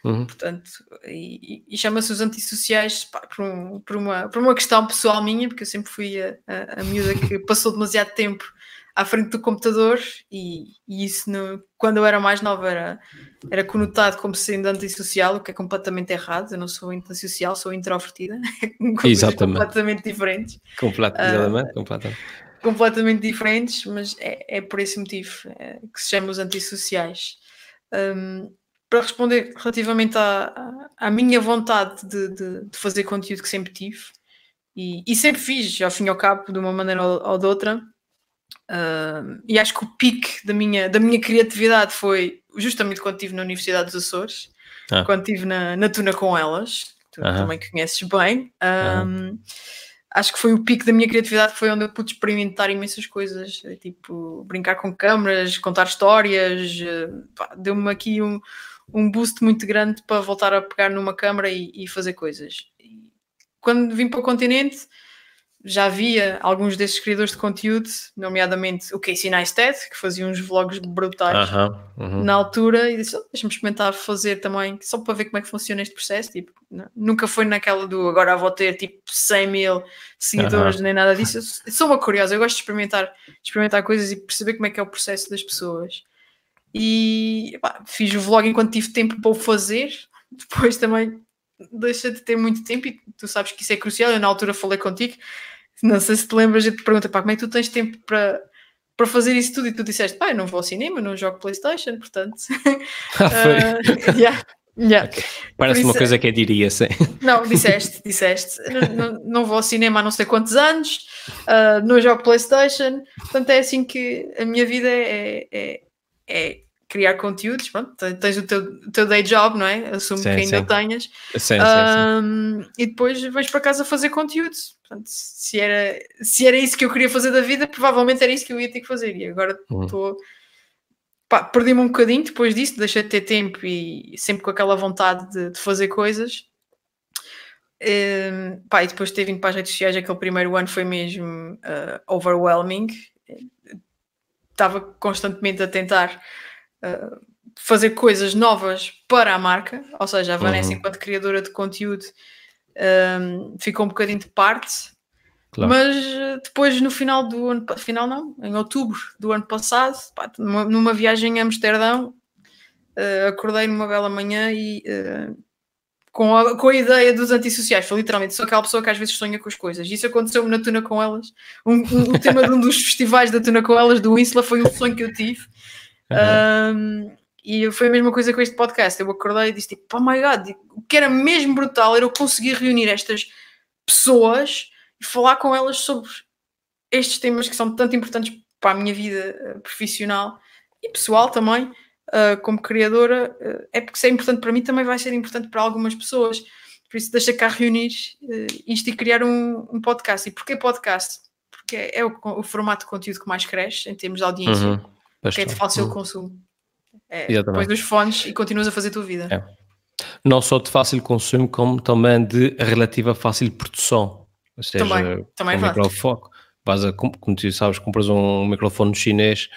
Uhum. Portanto, e, e chama-se os antissociais pá, por, um, por, uma, por uma questão pessoal minha, porque eu sempre fui a, a, a miúda que passou demasiado tempo à frente do computador e, e isso no, quando eu era mais nova era, era conotado como sendo antissocial, o que é completamente errado. Eu não sou antissocial, sou introvertida. Exatamente. completamente diferentes. Completamente, uh, completamente. Completamente diferentes, mas é, é por esse motivo é, que se chama os antissociais. Um, para responder relativamente à, à minha vontade de, de, de, fazer conteúdo que sempre tive, e, e, sempre fiz, ao fim e ao cabo, de uma maneira ou, ou de outra, Uh, e acho que o pique da minha, da minha criatividade foi justamente quando estive na Universidade dos Açores, ah. quando estive na, na Tuna com elas, tu uh -huh. também conheces bem. Um. Acho que foi o pico da minha criatividade, foi onde eu pude experimentar imensas coisas, tipo brincar com câmaras, contar histórias, deu-me aqui um, um boost muito grande para voltar a pegar numa câmara e, e fazer coisas. Quando vim para o continente, já havia alguns desses criadores de conteúdo, nomeadamente o Casey Neistat, que fazia uns vlogs brutais uh -huh, uh -huh. na altura, e disse: oh, deixa-me experimentar fazer também, só para ver como é que funciona este processo. Tipo, nunca foi naquela do agora vou ter tipo 100 mil seguidores, uh -huh. nem nada disso. Eu sou uma curiosa, eu gosto de experimentar, experimentar coisas e perceber como é que é o processo das pessoas. E pá, fiz o vlog enquanto tive tempo para o fazer. Depois também deixa de ter muito tempo e tu sabes que isso é crucial. Eu na altura falei contigo, não sei se te lembras, eu te pergunta pá, como é que tu tens tempo para, para fazer isso tudo e tu disseste, pá, eu não vou ao cinema, não jogo Playstation, portanto. Ah, uh, yeah, yeah. Okay. Parece uma coisa que eu diria, sim. Não, disseste, disseste. não, não, não, vou ao cinema há não sei quantos anos, uh, não jogo Playstation, portanto é assim que a minha vida é, é, é criar conteúdos, pronto, tens o teu, o teu day job, não é? Assumo sim, que ainda sim. o tenhas. Sim, um, e depois vais para casa fazer conteúdos. Portanto, se era, se era isso que eu queria fazer da vida, provavelmente era isso que eu ia ter que fazer. E agora estou. Uhum. Perdi-me um bocadinho depois disso, deixei de ter tempo e sempre com aquela vontade de, de fazer coisas. Um, pá, e depois de ter vindo para as redes sociais, aquele primeiro ano foi mesmo uh, overwhelming. Estava constantemente a tentar uh, fazer coisas novas para a marca, ou seja, a Vanessa, uhum. enquanto criadora de conteúdo, um, ficou um bocadinho de parte. Claro. Mas depois, no final do ano, final não, em outubro do ano passado, pá, numa, numa, viagem a Amsterdão, uh, acordei numa bela manhã e uh, com, a, com a ideia dos antissociais, foi literalmente, sou aquela pessoa que às vezes sonha com as coisas. Isso aconteceu-me na Tuna com Elas. Um, um, o tema de um dos festivais da Tuna com Elas, do Insula, foi um sonho que eu tive. Uhum. Um, e foi a mesma coisa com este podcast. Eu acordei e disse tipo, oh my god, o que era mesmo brutal era eu conseguir reunir estas pessoas e falar com elas sobre estes temas que são tanto importantes para a minha vida eh, profissional e pessoal também, uh, como criadora. Uh, é porque se é importante para mim, também vai ser importante para algumas pessoas. Por isso, deixa cá reunir isto e criar um, um, podcast. E porquê podcast? Porque é, é o, o, formato de conteúdo que mais cresce em termos de audiência, uhum. Porque é de fácil uhum. consumo. É, depois dos fones e continuas a fazer a tua vida. É. Não só de fácil consumo, como também de relativa fácil produção. Ou seja, também, também um microfone. Vas a, como tu sabes, compras um microfone chinês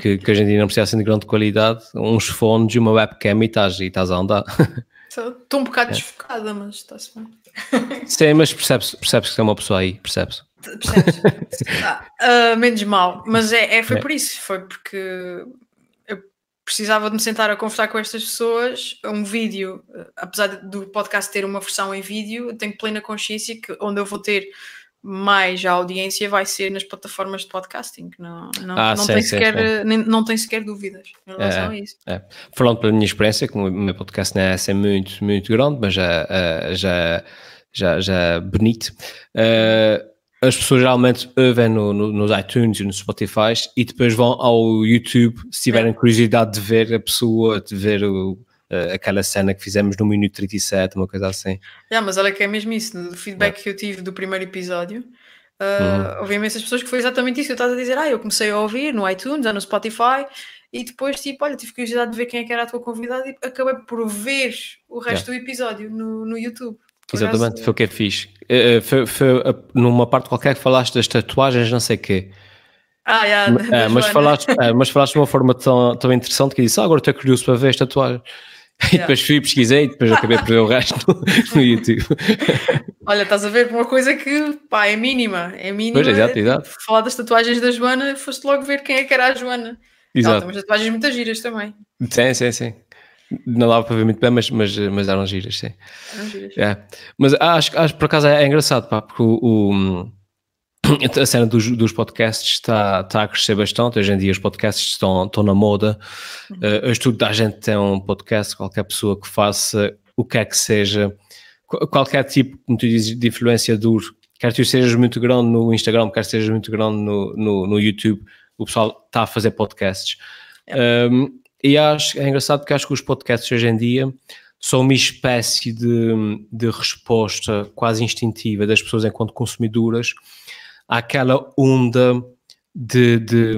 que, que a gente não precisa ser de grande qualidade, uns fones e uma webcam e estás, e estás a andar. Estou um bocado é. desfocada, mas está-se bem. Sim, mas percebes, percebes que é uma pessoa aí, percebes? Percebes? ah, uh, menos mal, mas é, é foi é. por isso, foi porque precisava de me sentar a conversar com estas pessoas. Um vídeo, apesar do podcast ter uma versão em vídeo, tenho plena consciência que onde eu vou ter mais a audiência vai ser nas plataformas de podcasting. Não, não, ah, não, sim, tem, sim, sequer, sim. Nem, não tem sequer dúvidas em relação é, a isso. É. Falando pela minha experiência, como o meu podcast não é assim muito, muito grande, mas já, eh, já, já, já bonito. Uh, as pessoas geralmente ouvem no, no, nos iTunes e nos Spotify e depois vão ao YouTube se tiverem curiosidade de ver a pessoa, de ver o, aquela cena que fizemos no minuto 37, uma coisa assim. É, mas olha que é mesmo isso, no feedback é. que eu tive do primeiro episódio, uh, uhum. houve imensas pessoas que foi exatamente isso eu estava a dizer, ah, eu comecei a ouvir no iTunes, no Spotify, e depois, tipo, olha, tive curiosidade de ver quem é que era a tua convidada e acabei por ver o resto do episódio no, no YouTube. Exatamente, foi o que é fixe. Uh, foi, foi uh, numa parte qualquer que falaste das tatuagens, não sei o quê. Ah, yeah, uh, mas, falaste, mas falaste de uma forma tão, tão interessante que disse: ah, agora estou curioso para ver esta tatuagem. E depois fui pesquisei e depois acabei por ver o resto no, no YouTube. Olha, estás a ver uma coisa que pá, é mínima. É mínima. Pois, exato, exato. Falar das tatuagens da Joana, foste logo ver quem é que era a Joana. Exato. Ela tem umas tatuagens muito giras também. Sim, sim, sim. Não dava para ver muito bem, mas, mas, mas eram giras, sim. Eram giras. É. Mas acho, acho por acaso é, é engraçado, pá, porque o, o, a cena dos, dos podcasts está, está a crescer bastante. Hoje em dia os podcasts estão, estão na moda. Uhum. Uh, hoje tudo a gente tem um podcast, qualquer pessoa que faça o que é que seja, qualquer tipo, como tu dizes, de influência duro, quer tu sejas muito grande no Instagram, quer sejas muito grande no, no, no YouTube, o pessoal está a fazer podcasts. É. Um, e acho, é engraçado porque acho que os podcasts hoje em dia são uma espécie de, de resposta quase instintiva das pessoas enquanto consumidoras àquela onda de, de,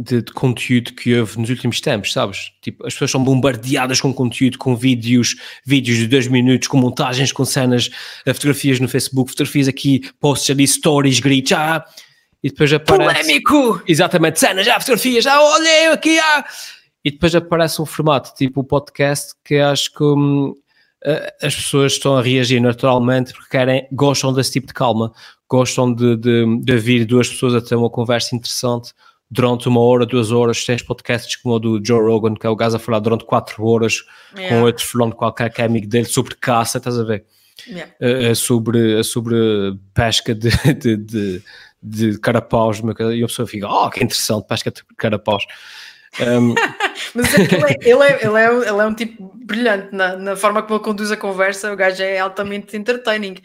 de, de, conteúdo que houve nos últimos tempos, sabes? Tipo, as pessoas são bombardeadas com conteúdo, com vídeos, vídeos de dois minutos, com montagens, com cenas, eh, fotografias no Facebook, fotografias aqui, posts ali, stories, gritos, ah, e depois aparece... Polémico! Exatamente, cenas, já, fotografias, já, olha eu aqui, ah! E depois aparece um formato, tipo o podcast, que acho que hum, as pessoas estão a reagir naturalmente porque querem, gostam desse tipo de calma, gostam de, de, de ouvir duas pessoas a ter uma conversa interessante, durante uma hora, duas horas, tens podcasts como o do Joe Rogan, que é o gajo a falar durante quatro horas yeah. com outro falando qualquer que é amigo dele sobre caça, estás a ver? Yeah. Uh, sobre, sobre pesca de, de, de, de carapaus, e a pessoa fica, oh, que interessante, pesca de carapaus. Um, Mas é ele, é, ele, é, ele, é, ele é um tipo brilhante na, na forma como ele conduz a conversa, o gajo é altamente entertaining.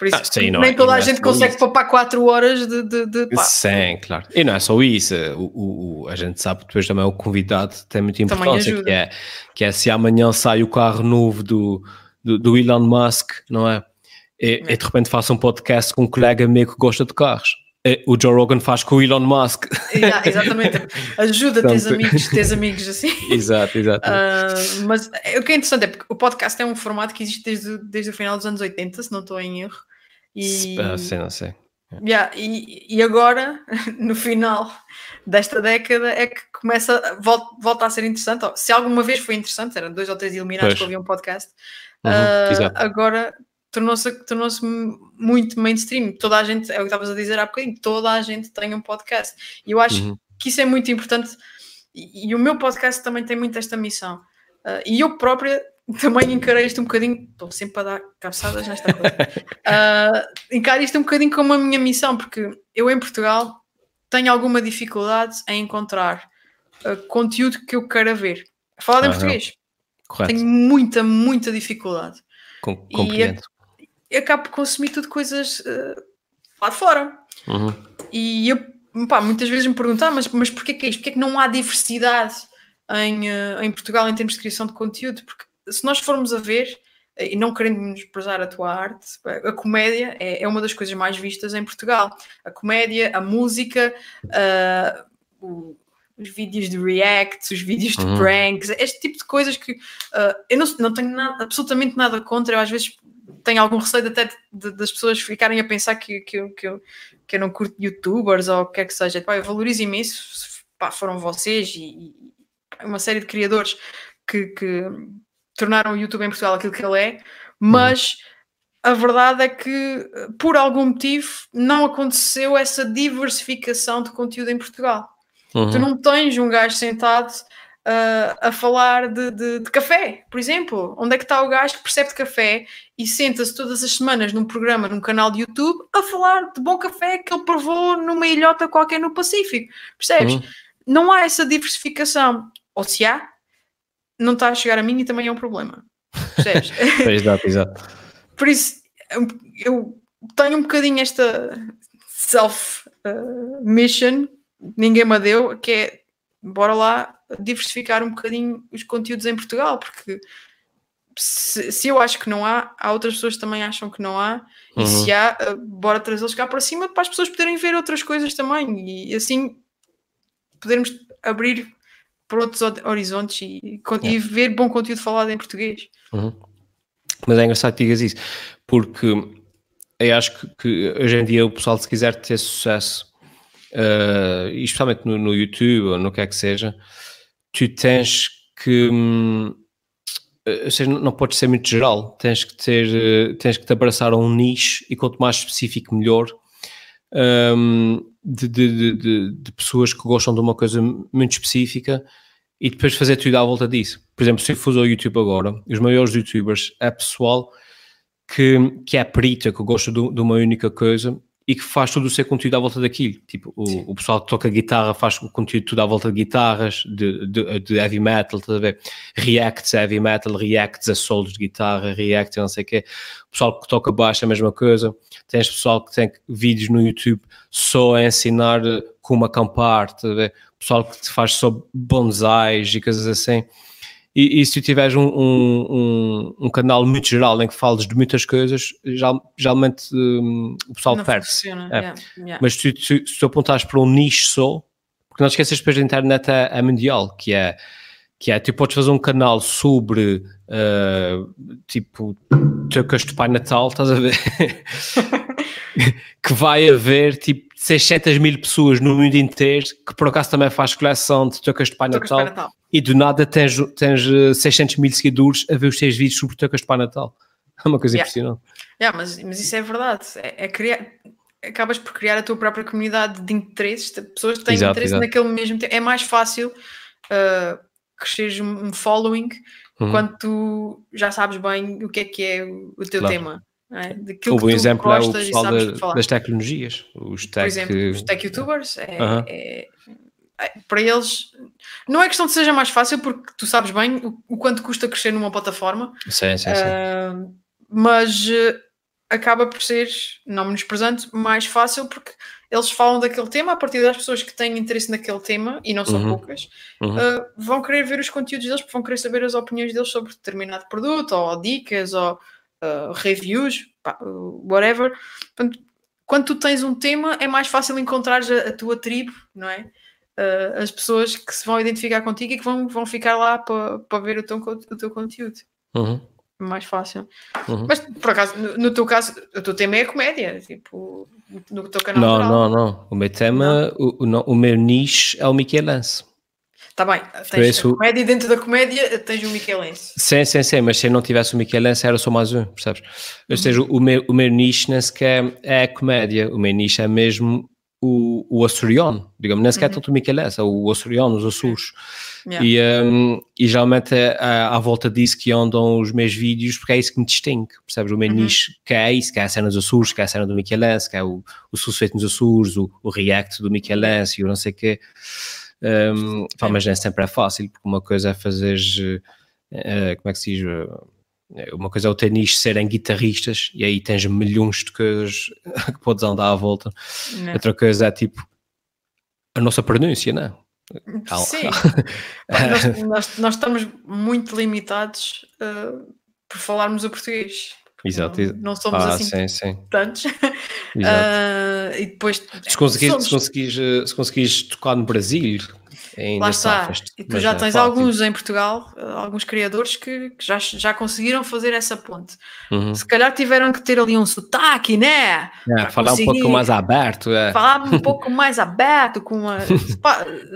Por isso, ah, sim, nem é, toda a é gente consegue isso. papar 4 horas de. de, de sim, claro. E não é só isso. O, o, a gente sabe depois também o convidado tem muita importância, que é, que é se amanhã sai o carro novo do, do, do Elon Musk, não é? E, é. e de repente faça um podcast com um colega meu que gosta de carros. E, o Joe Rogan faz com o Elon Musk. Yeah, exatamente. Ajuda teus amigos, teus amigos assim. Exato, exato. Uh, mas o que é interessante é porque o podcast é um formato que existe desde, desde o final dos anos 80, se não estou em erro. E, ah, sim, não sei. Yeah, e, e agora, no final desta década, é que começa, volta, volta a ser interessante. Se alguma vez foi interessante, eram dois ou três iluminados que ouviam um podcast, uhum, uh, agora tornou-se tornou muito mainstream. Toda a gente, é o que estavas a dizer há bocadinho, toda a gente tem um podcast. E eu acho uhum. que isso é muito importante. E, e, o meu podcast também tem muito esta missão. Uh, e eu própria também encarei isto um bocadinho, estou sempre a dar cabeçadas nesta coisa, uh, encarei isto um bocadinho como a minha missão, porque eu em Portugal tenho alguma dificuldade em encontrar uh, conteúdo que eu queira ver. Falar em português. Correto. Tenho muita, muita dificuldade. Com, compreendo. Acabo por consumir tudo coisas uh, lá de fora. Uhum. E eu, pá, muitas vezes me perguntam, ah, mas, mas porquê que é isto? Porquê que não há diversidade em, uh, em Portugal em termos de criação de conteúdo? Porque se nós formos a ver, e não querendo menosprezar a tua arte, a comédia é, é, uma das coisas mais vistas em Portugal. A comédia, a música, uh, o, os vídeos de reacts, os vídeos de uhum. pranks, este tipo de coisas que uh, eu não, não tenho nada, absolutamente nada contra. Eu às vezes tenho algum receio até de, de, das pessoas ficarem a pensar que, que, eu, que, eu, que eu não curto youtubers ou o que quer que seja. Pá, eu valorizo imenso, pá, foram vocês e, e uma série de criadores que, que tornaram o YouTube em Portugal aquilo que ele é, mas a verdade é que por algum motivo não aconteceu essa diversificação de conteúdo em Portugal. Uhum. Tu não tens um gajo sentado uh, a falar de, de, de, café, por exemplo. Onde é que está o gajo que percebe de café e senta-se todas as semanas num programa, num canal de YouTube, a falar de bom café que ele provou numa ilhota qualquer no Pacífico? Percebes? Uhum. Não há essa diversificação. Ou se há, não está a chegar a mim e também é um problema. Percebes? exato, exato. Por isso, eu tenho um bocadinho esta self-mission, uh, ninguém me deu, que é bora lá diversificar um bocadinho os conteúdos em Portugal, porque se, se, eu acho que não há, há outras pessoas que também acham que não há, uhum. e se há, uh, bora trazê-los cá para cima para as pessoas poderem ver outras coisas também, e assim podermos abrir para outros horizontes e, e ver bom conteúdo falado em português. Uhum. Mas é engraçado que digas isso, porque eu acho que, que, hoje em dia o pessoal, se quiser ter sucesso, uh, especialmente no, no, YouTube ou no que é que seja, tu tens que. Hum, ou seja, não podes ser muito geral, tens que ter, tens que te abraçar a um nicho e quanto mais específico, melhor. Um, de, de, de, de, pessoas que gostam de uma coisa muito específica e depois fazer tudo à volta disso. Por exemplo, se eu for ao YouTube agora, os maiores youtubers é pessoal que, que é perita, que gosta de, de uma única coisa e que faz todo o seu conteúdo à volta daquilo. Tipo, o, o, pessoal que toca guitarra faz o conteúdo tudo à volta de guitarras, de, de, de heavy metal, estás a ver? Reacts a heavy metal, reacts a solos de guitarra, reacts a não sei o quê. O pessoal que toca baixo é a mesma coisa. Tens pessoal que tem vídeos no YouTube só a ensinar como acampar, estás a ver? O pessoal que faz só bonsais e coisas assim. E, e, se tu tiveres um, um, um, um, canal muito geral em que fales de muitas coisas, geralmente um, o pessoal perde. É. Yeah, yeah. Mas se, se, se tu apontares para um nicho só, Porque não esqueças depois a internet é, é mundial, que é que é, tu podes fazer um canal sobre, uh, tipo, tocas de Pai Natal, estás a ver? que vai haver, tipo, 600 mil pessoas no mundo inteiro que por acaso também faz coleção de tocas de Pai Natal, Natal. e do nada tens, tens 600 mil seguidores a ver os teus vídeos sobre tocas de Pai Natal. É uma coisa yeah. impressionante. Yeah, mas, mas isso é verdade. É, é criar, acabas por criar a tua própria comunidade de interesses, de pessoas que têm exato, interesse exato. naquele mesmo tempo. É mais fácil uh, cresceres um following uhum. quando tu já sabes bem o que é que é o teu claro. tema. É? Daquilo o bom exemplo é o pessoal da, das tecnologias, os tech... Por exemplo, os tech youtubers, é, uhum. é, é, para eles não é questão de seja mais fácil porque tu sabes bem o, o quanto custa crescer numa plataforma, sim, sim, sim. Uh, mas uh, acaba por ser, não menosprezando, mais fácil porque eles falam daquele tema a partir das pessoas que têm interesse naquele tema, e não são uhum. poucas, uhum. Uh, vão querer ver os conteúdos deles, porque vão querer saber as opiniões deles sobre determinado produto, ou dicas, ou uh, reviews, pá, whatever. Portanto, quando tu tens um tema, é mais fácil encontrar a, a tua tribo, não é? Uh, as pessoas que se vão identificar contigo e que vão, vão ficar lá para pa ver o teu, o teu conteúdo. Uhum mais fácil. Uhum. Mas por acaso, no, no, teu caso, o teu tema é comédia, tipo, no teu canal. Não, não, não. O meu tema, o, o, o, meu nicho é o Michelense. Está bem, tens a comédia e dentro da comédia tens o Michelense. Sim, sim, sim, mas se eu não tivesse o Michelense era só mais um, percebes? Ou seja, o meu, o meu nicho nem sequer é a comédia, o meu nicho é mesmo o, o açoriano, digamos, nem sequer uhum. tanto o Michelense, é o açoriano, os Açores. Yeah. E, um, e geralmente é à, volta disso que andam os meus vídeos, porque é isso que me distingue, percebes? O meu uhum. nicho que é isso, que é a cena dos Açores, que é a cena do Michelense, que é o, o suspeito nos Açores, o, o react do Michelense e o não sei o quê. Um, pá, mas nem sempre é fácil, porque uma coisa é fazer, uh, como é que se diz, uh, uma coisa é o teu nicho serem guitarristas e aí tens milhões de coisas que podes andar à volta. Não. Outra coisa é tipo a nossa pronúncia, não é? Sim, nós, nós, nós, estamos muito limitados uh, por falarmos o português. Exato. Não, não somos ah, assim sim, sim. tantos. uh, e depois. Se conseguires, somos... se, conseguires, se conseguires tocar no Brasil, Ainda Lá está. E tu já é tens alguns em Portugal, eh, alguns criadores que, que, já, já conseguiram fazer essa ponte. Uhum. Se calhar tiveram que ter ali um sotaque, né? É, falar um pouco mais aberto. É. Falar um pouco mais aberto, com uma.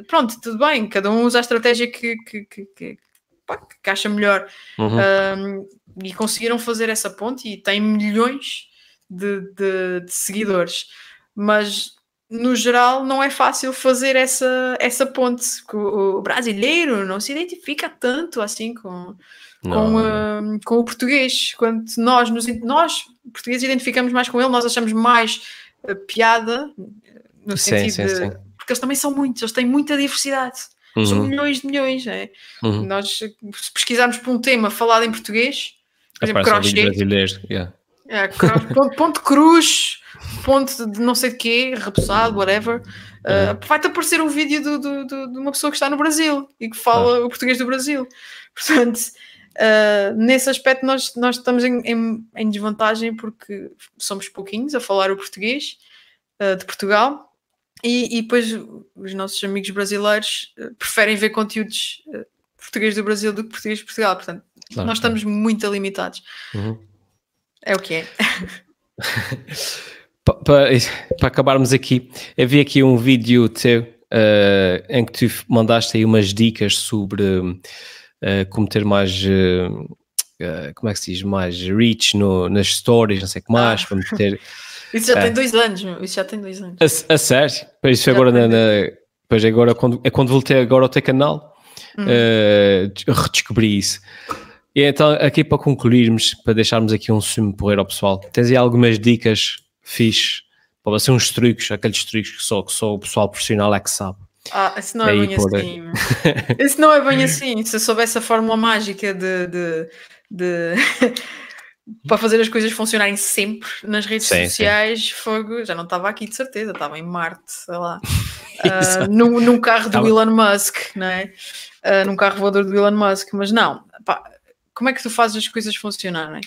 Pronto, tudo bem, cada um usa a estratégia que, que, que, que, que acha melhor. Uhum. Um, e conseguiram fazer essa ponte e têm milhões de, de, de seguidores. Mas no geral, não é fácil fazer essa, essa ponte. O brasileiro não se identifica tanto assim com, com, uh, com o português. Quando nós, nos, nós, portugueses, identificamos mais com ele, nós achamos mais uh, piada, no sim, sentido sim, de. Sim. Porque eles também são muitos, eles têm muita diversidade. Uhum. São milhões de milhões. É? Uhum. Nós, se pesquisarmos por um tema falado em português, por exemplo, crochê. Yeah. É, ponto, ponto cruz ponto de não sei de quê, repousado, whatever, uh, vai-te aparecer um vídeo do, do, do, de uma pessoa que está no Brasil e que fala ah. o português do Brasil. Portanto, uh, nesse aspecto nós, nós estamos em, em, em, desvantagem porque somos pouquinhos a falar o português uh, de Portugal e, e, depois os nossos amigos brasileiros preferem ver conteúdos português do Brasil do que português de Portugal. Portanto, claro, nós estamos muito limitados. Uhum. É o que é. Para, para acabarmos aqui, eu vi aqui um vídeo teu uh, em que tu mandaste aí umas dicas sobre uh, como ter mais, uh, como é que se diz, mais reach no, nas stories, não sei o que mais, ah. para meter... Isso já tem dois anos, meu. isso já tem dois anos. A, a sério? Pois isso agora, na, na, pois agora quando, é quando voltei agora ao teu canal, hum. redescobri isso. E então, aqui para concluirmos, para deixarmos aqui um sumo porreiro ao pessoal, tens aí algumas dicas fixe. Pode ser uns truques, aqueles truques que só, que só o pessoal profissional é que sabe. Ah, isso não é bem por... assim. isso não é bem assim. Se eu soubesse a fórmula mágica de, de, de... para fazer as coisas funcionarem sempre nas redes sim, sociais, sim. fogo, já não estava aqui de certeza, estava em Marte, sei lá, uh, num, num, carro do Elon Musk, não é? Uh, num carro voador do Elon Musk, mas não, pá, como é que tu fazes as coisas funcionarem?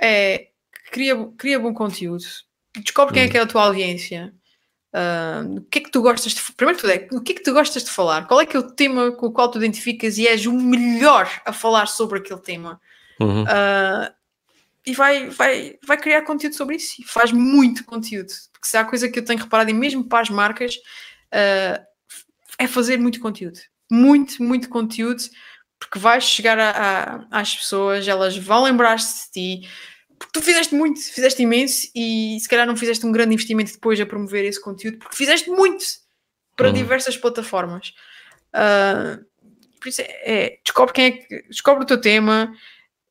É cria, cria bom conteúdo, descobre quem é que é a tua audiência, Uh, o que é que tu gostas de primeiro tudo é o que é que tu gostas de falar? Qual é que é o tema com o qual tu identificas e és o melhor a falar sobre aquele tema? Uhum. Uh, e vai, vai, vai criar conteúdo sobre isso e faz muito conteúdo. Porque se há coisa que eu tenho reparado, e mesmo para as marcas, uh, é fazer muito conteúdo. Muito, muito conteúdo, porque vais chegar a, a, às pessoas, elas vão lembrar-se de ti porque tu fizeste muito, fizeste imenso e se calhar não fizeste um grande investimento depois a promover esse conteúdo, porque fizeste muito para uhum. diversas plataformas. Uh, por isso é, é, descobre quem é que descobre o teu tema,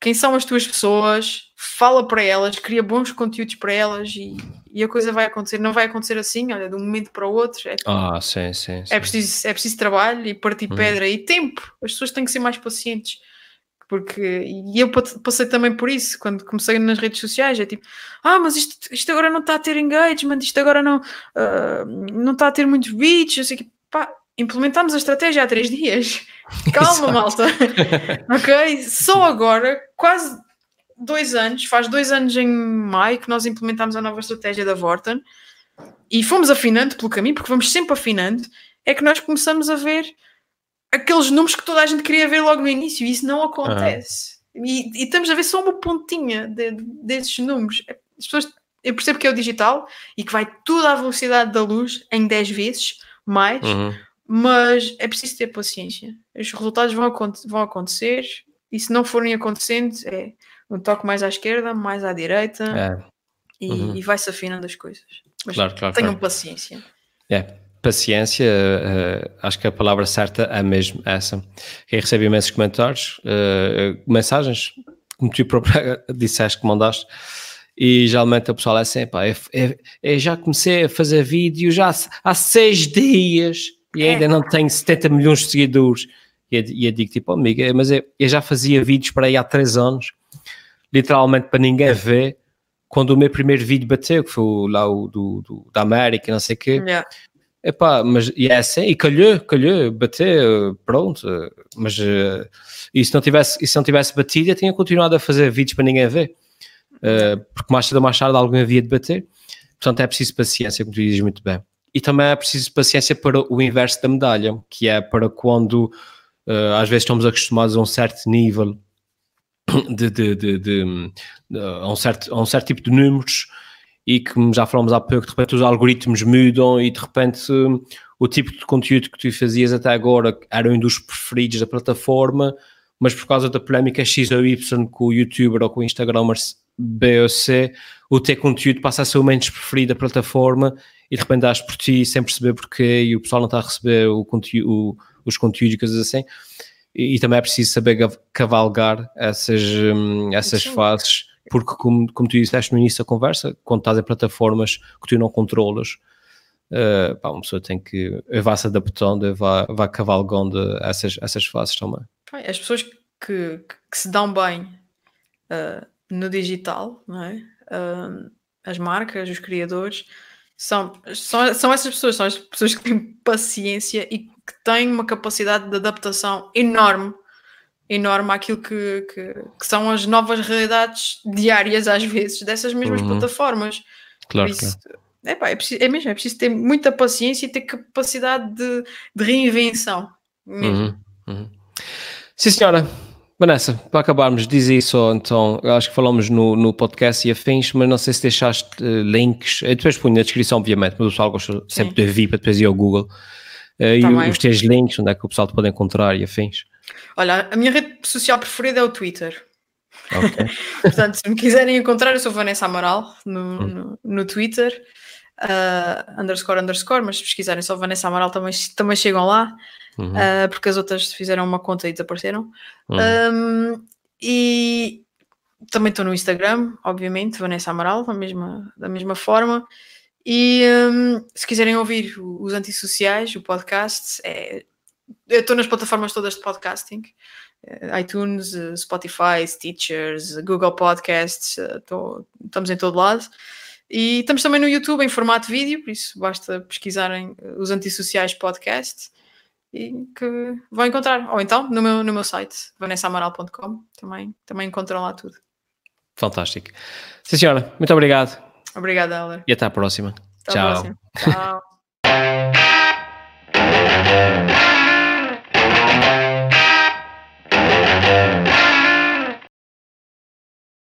quem são as tuas pessoas, fala para elas, cria bons conteúdos para elas e, e a coisa vai acontecer. Não vai acontecer assim, olha, de um momento para o outro. É, ah, sim, sim, é sim. É, preciso, é preciso trabalho e partir uhum. pedra e tempo. As pessoas têm que ser mais pacientes porque e eu passei também por isso quando comecei nas redes sociais é tipo ah mas isto, isto agora não está a ter engagement isto agora não uh, não está a ter muitos vídeos eu sei que pá implementámos a estratégia há três dias calma malta ok só agora quase dois anos faz dois anos em maio que nós implementámos a nova estratégia da Vorten e fomos afinando pelo caminho porque vamos sempre afinando é que nós começamos a ver aqueles números que toda a gente queria ver logo no início, e isso não acontece. E, e, estamos a ver só uma pontinha de, desses números. As pessoas, eu percebo que é o digital e que vai tudo à velocidade da luz em 10 vezes mais, uhum. Mas é preciso ter paciência. Os resultados vão, vão acontecer e se não forem acontecendo, é um toque mais à esquerda, mais à direita é. e, uhum. e vai-se afinando as coisas. Mas claro, claro, tenham claro. paciência. É, paciência, uh, acho que a palavra certa é mesmo essa. Quem recebe imensos comentários, uh, mensagens, como tu próprio disseste que mandaste, e geralmente o pessoal é assim, pá, eu, eu, eu já comecei a fazer vídeo já há seis dias e ainda não tenho 70 milhões de seguidores. E eu, eu digo tipo, amiga, mas eu, eu, já fazia vídeos para aí há três anos, literalmente para ninguém ver, quando o meu primeiro vídeo bateu, que foi lá o do, do da América, não sei o quê. Yeah Epá, mas e é assim, e calhou, calhou, bateu, pronto, mas uh, e se não tivesse, e se não tivesse batido, eu tinha continuado a fazer vídeos para ninguém ver, uh, porque mais cedo ou mais tarde alguém havia de bater, portanto é preciso paciência, como tu dizes muito bem. E também é preciso paciência para o inverso da medalha, que é para quando uh, às vezes estamos acostumados a um certo nível de, de, de, de a, um certo, a um certo tipo de números e que já falamos há pouco, de repente os algoritmos mudam e de repente o tipo de conteúdo que tu fazias até agora era um dos preferidos da plataforma, mas por causa da polémica X ou Y com o youtuber ou com o Instagramer B ou C, o teu conteúdo passa a ser o menos preferido da plataforma e de repente dás por ti sem perceber porquê e o pessoal não está a receber o conteúdo, os conteúdos e coisas assim. E, e, também é preciso saber cavalgar essas, hum, essas fases porque como, como tu disseste no início da conversa, quando estás em plataformas que tu não controlas, uh, pá, uma pessoa tem que vá se adaptando, vá, vá cavalgando essas, essas fases também. As pessoas que, que se dão bem uh, no digital, não é? Uh, as marcas, os criadores, são, são, são essas pessoas, são as pessoas que têm paciência e que têm uma capacidade de adaptação enorme enorme àquilo que, que, que, são as novas realidades diárias, às vezes, dessas mesmas uhum. plataformas. Claro. Isso, é, pá, é, preciso, é mesmo, é preciso ter muita paciência e ter capacidade de, de reinvenção. Uhum. Uhum. Sim, senhora. Vanessa, para acabarmos, diz isso então. Acho que falamos no, no podcast e afins, mas não sei se deixaste uh, links. Eu depois ponho na descrição, obviamente, mas o pessoal gosta sempre Sim. de vir para depois ir ao Google. Uh, e os teus links, onde é que o pessoal te pode encontrar e afins. Olha, a minha rede social preferida é o Twitter. Okay. Portanto, se me quiserem encontrar, eu sou Vanessa Amaral no, hum. no, no, Twitter, uh, underscore, underscore, mas se pesquisarem só Vanessa Amaral também, também chegam lá, uhum. uh, porque as outras fizeram uma conta e desapareceram. Uhum. Um, e também estou no Instagram, obviamente, Vanessa Amaral, da mesma, da mesma forma. E um, se quiserem ouvir os antissociais, o podcast, é eu estou nas plataformas todas de podcasting, eh, iTunes, eh, Spotify, Stitchers, Google Podcasts, eh, tô, estamos em todo lado. E estamos também no YouTube em formato vídeo, por isso basta pesquisarem os antissociais podcast e que vão encontrar. Ou então no meu, no meu site, vanessaamaral.com, também, também encontram lá tudo. Fantástico. Sim, senhora, muito obrigado. Obrigada, Heller. E até à próxima. Até Tchau. Próxima. Tchau.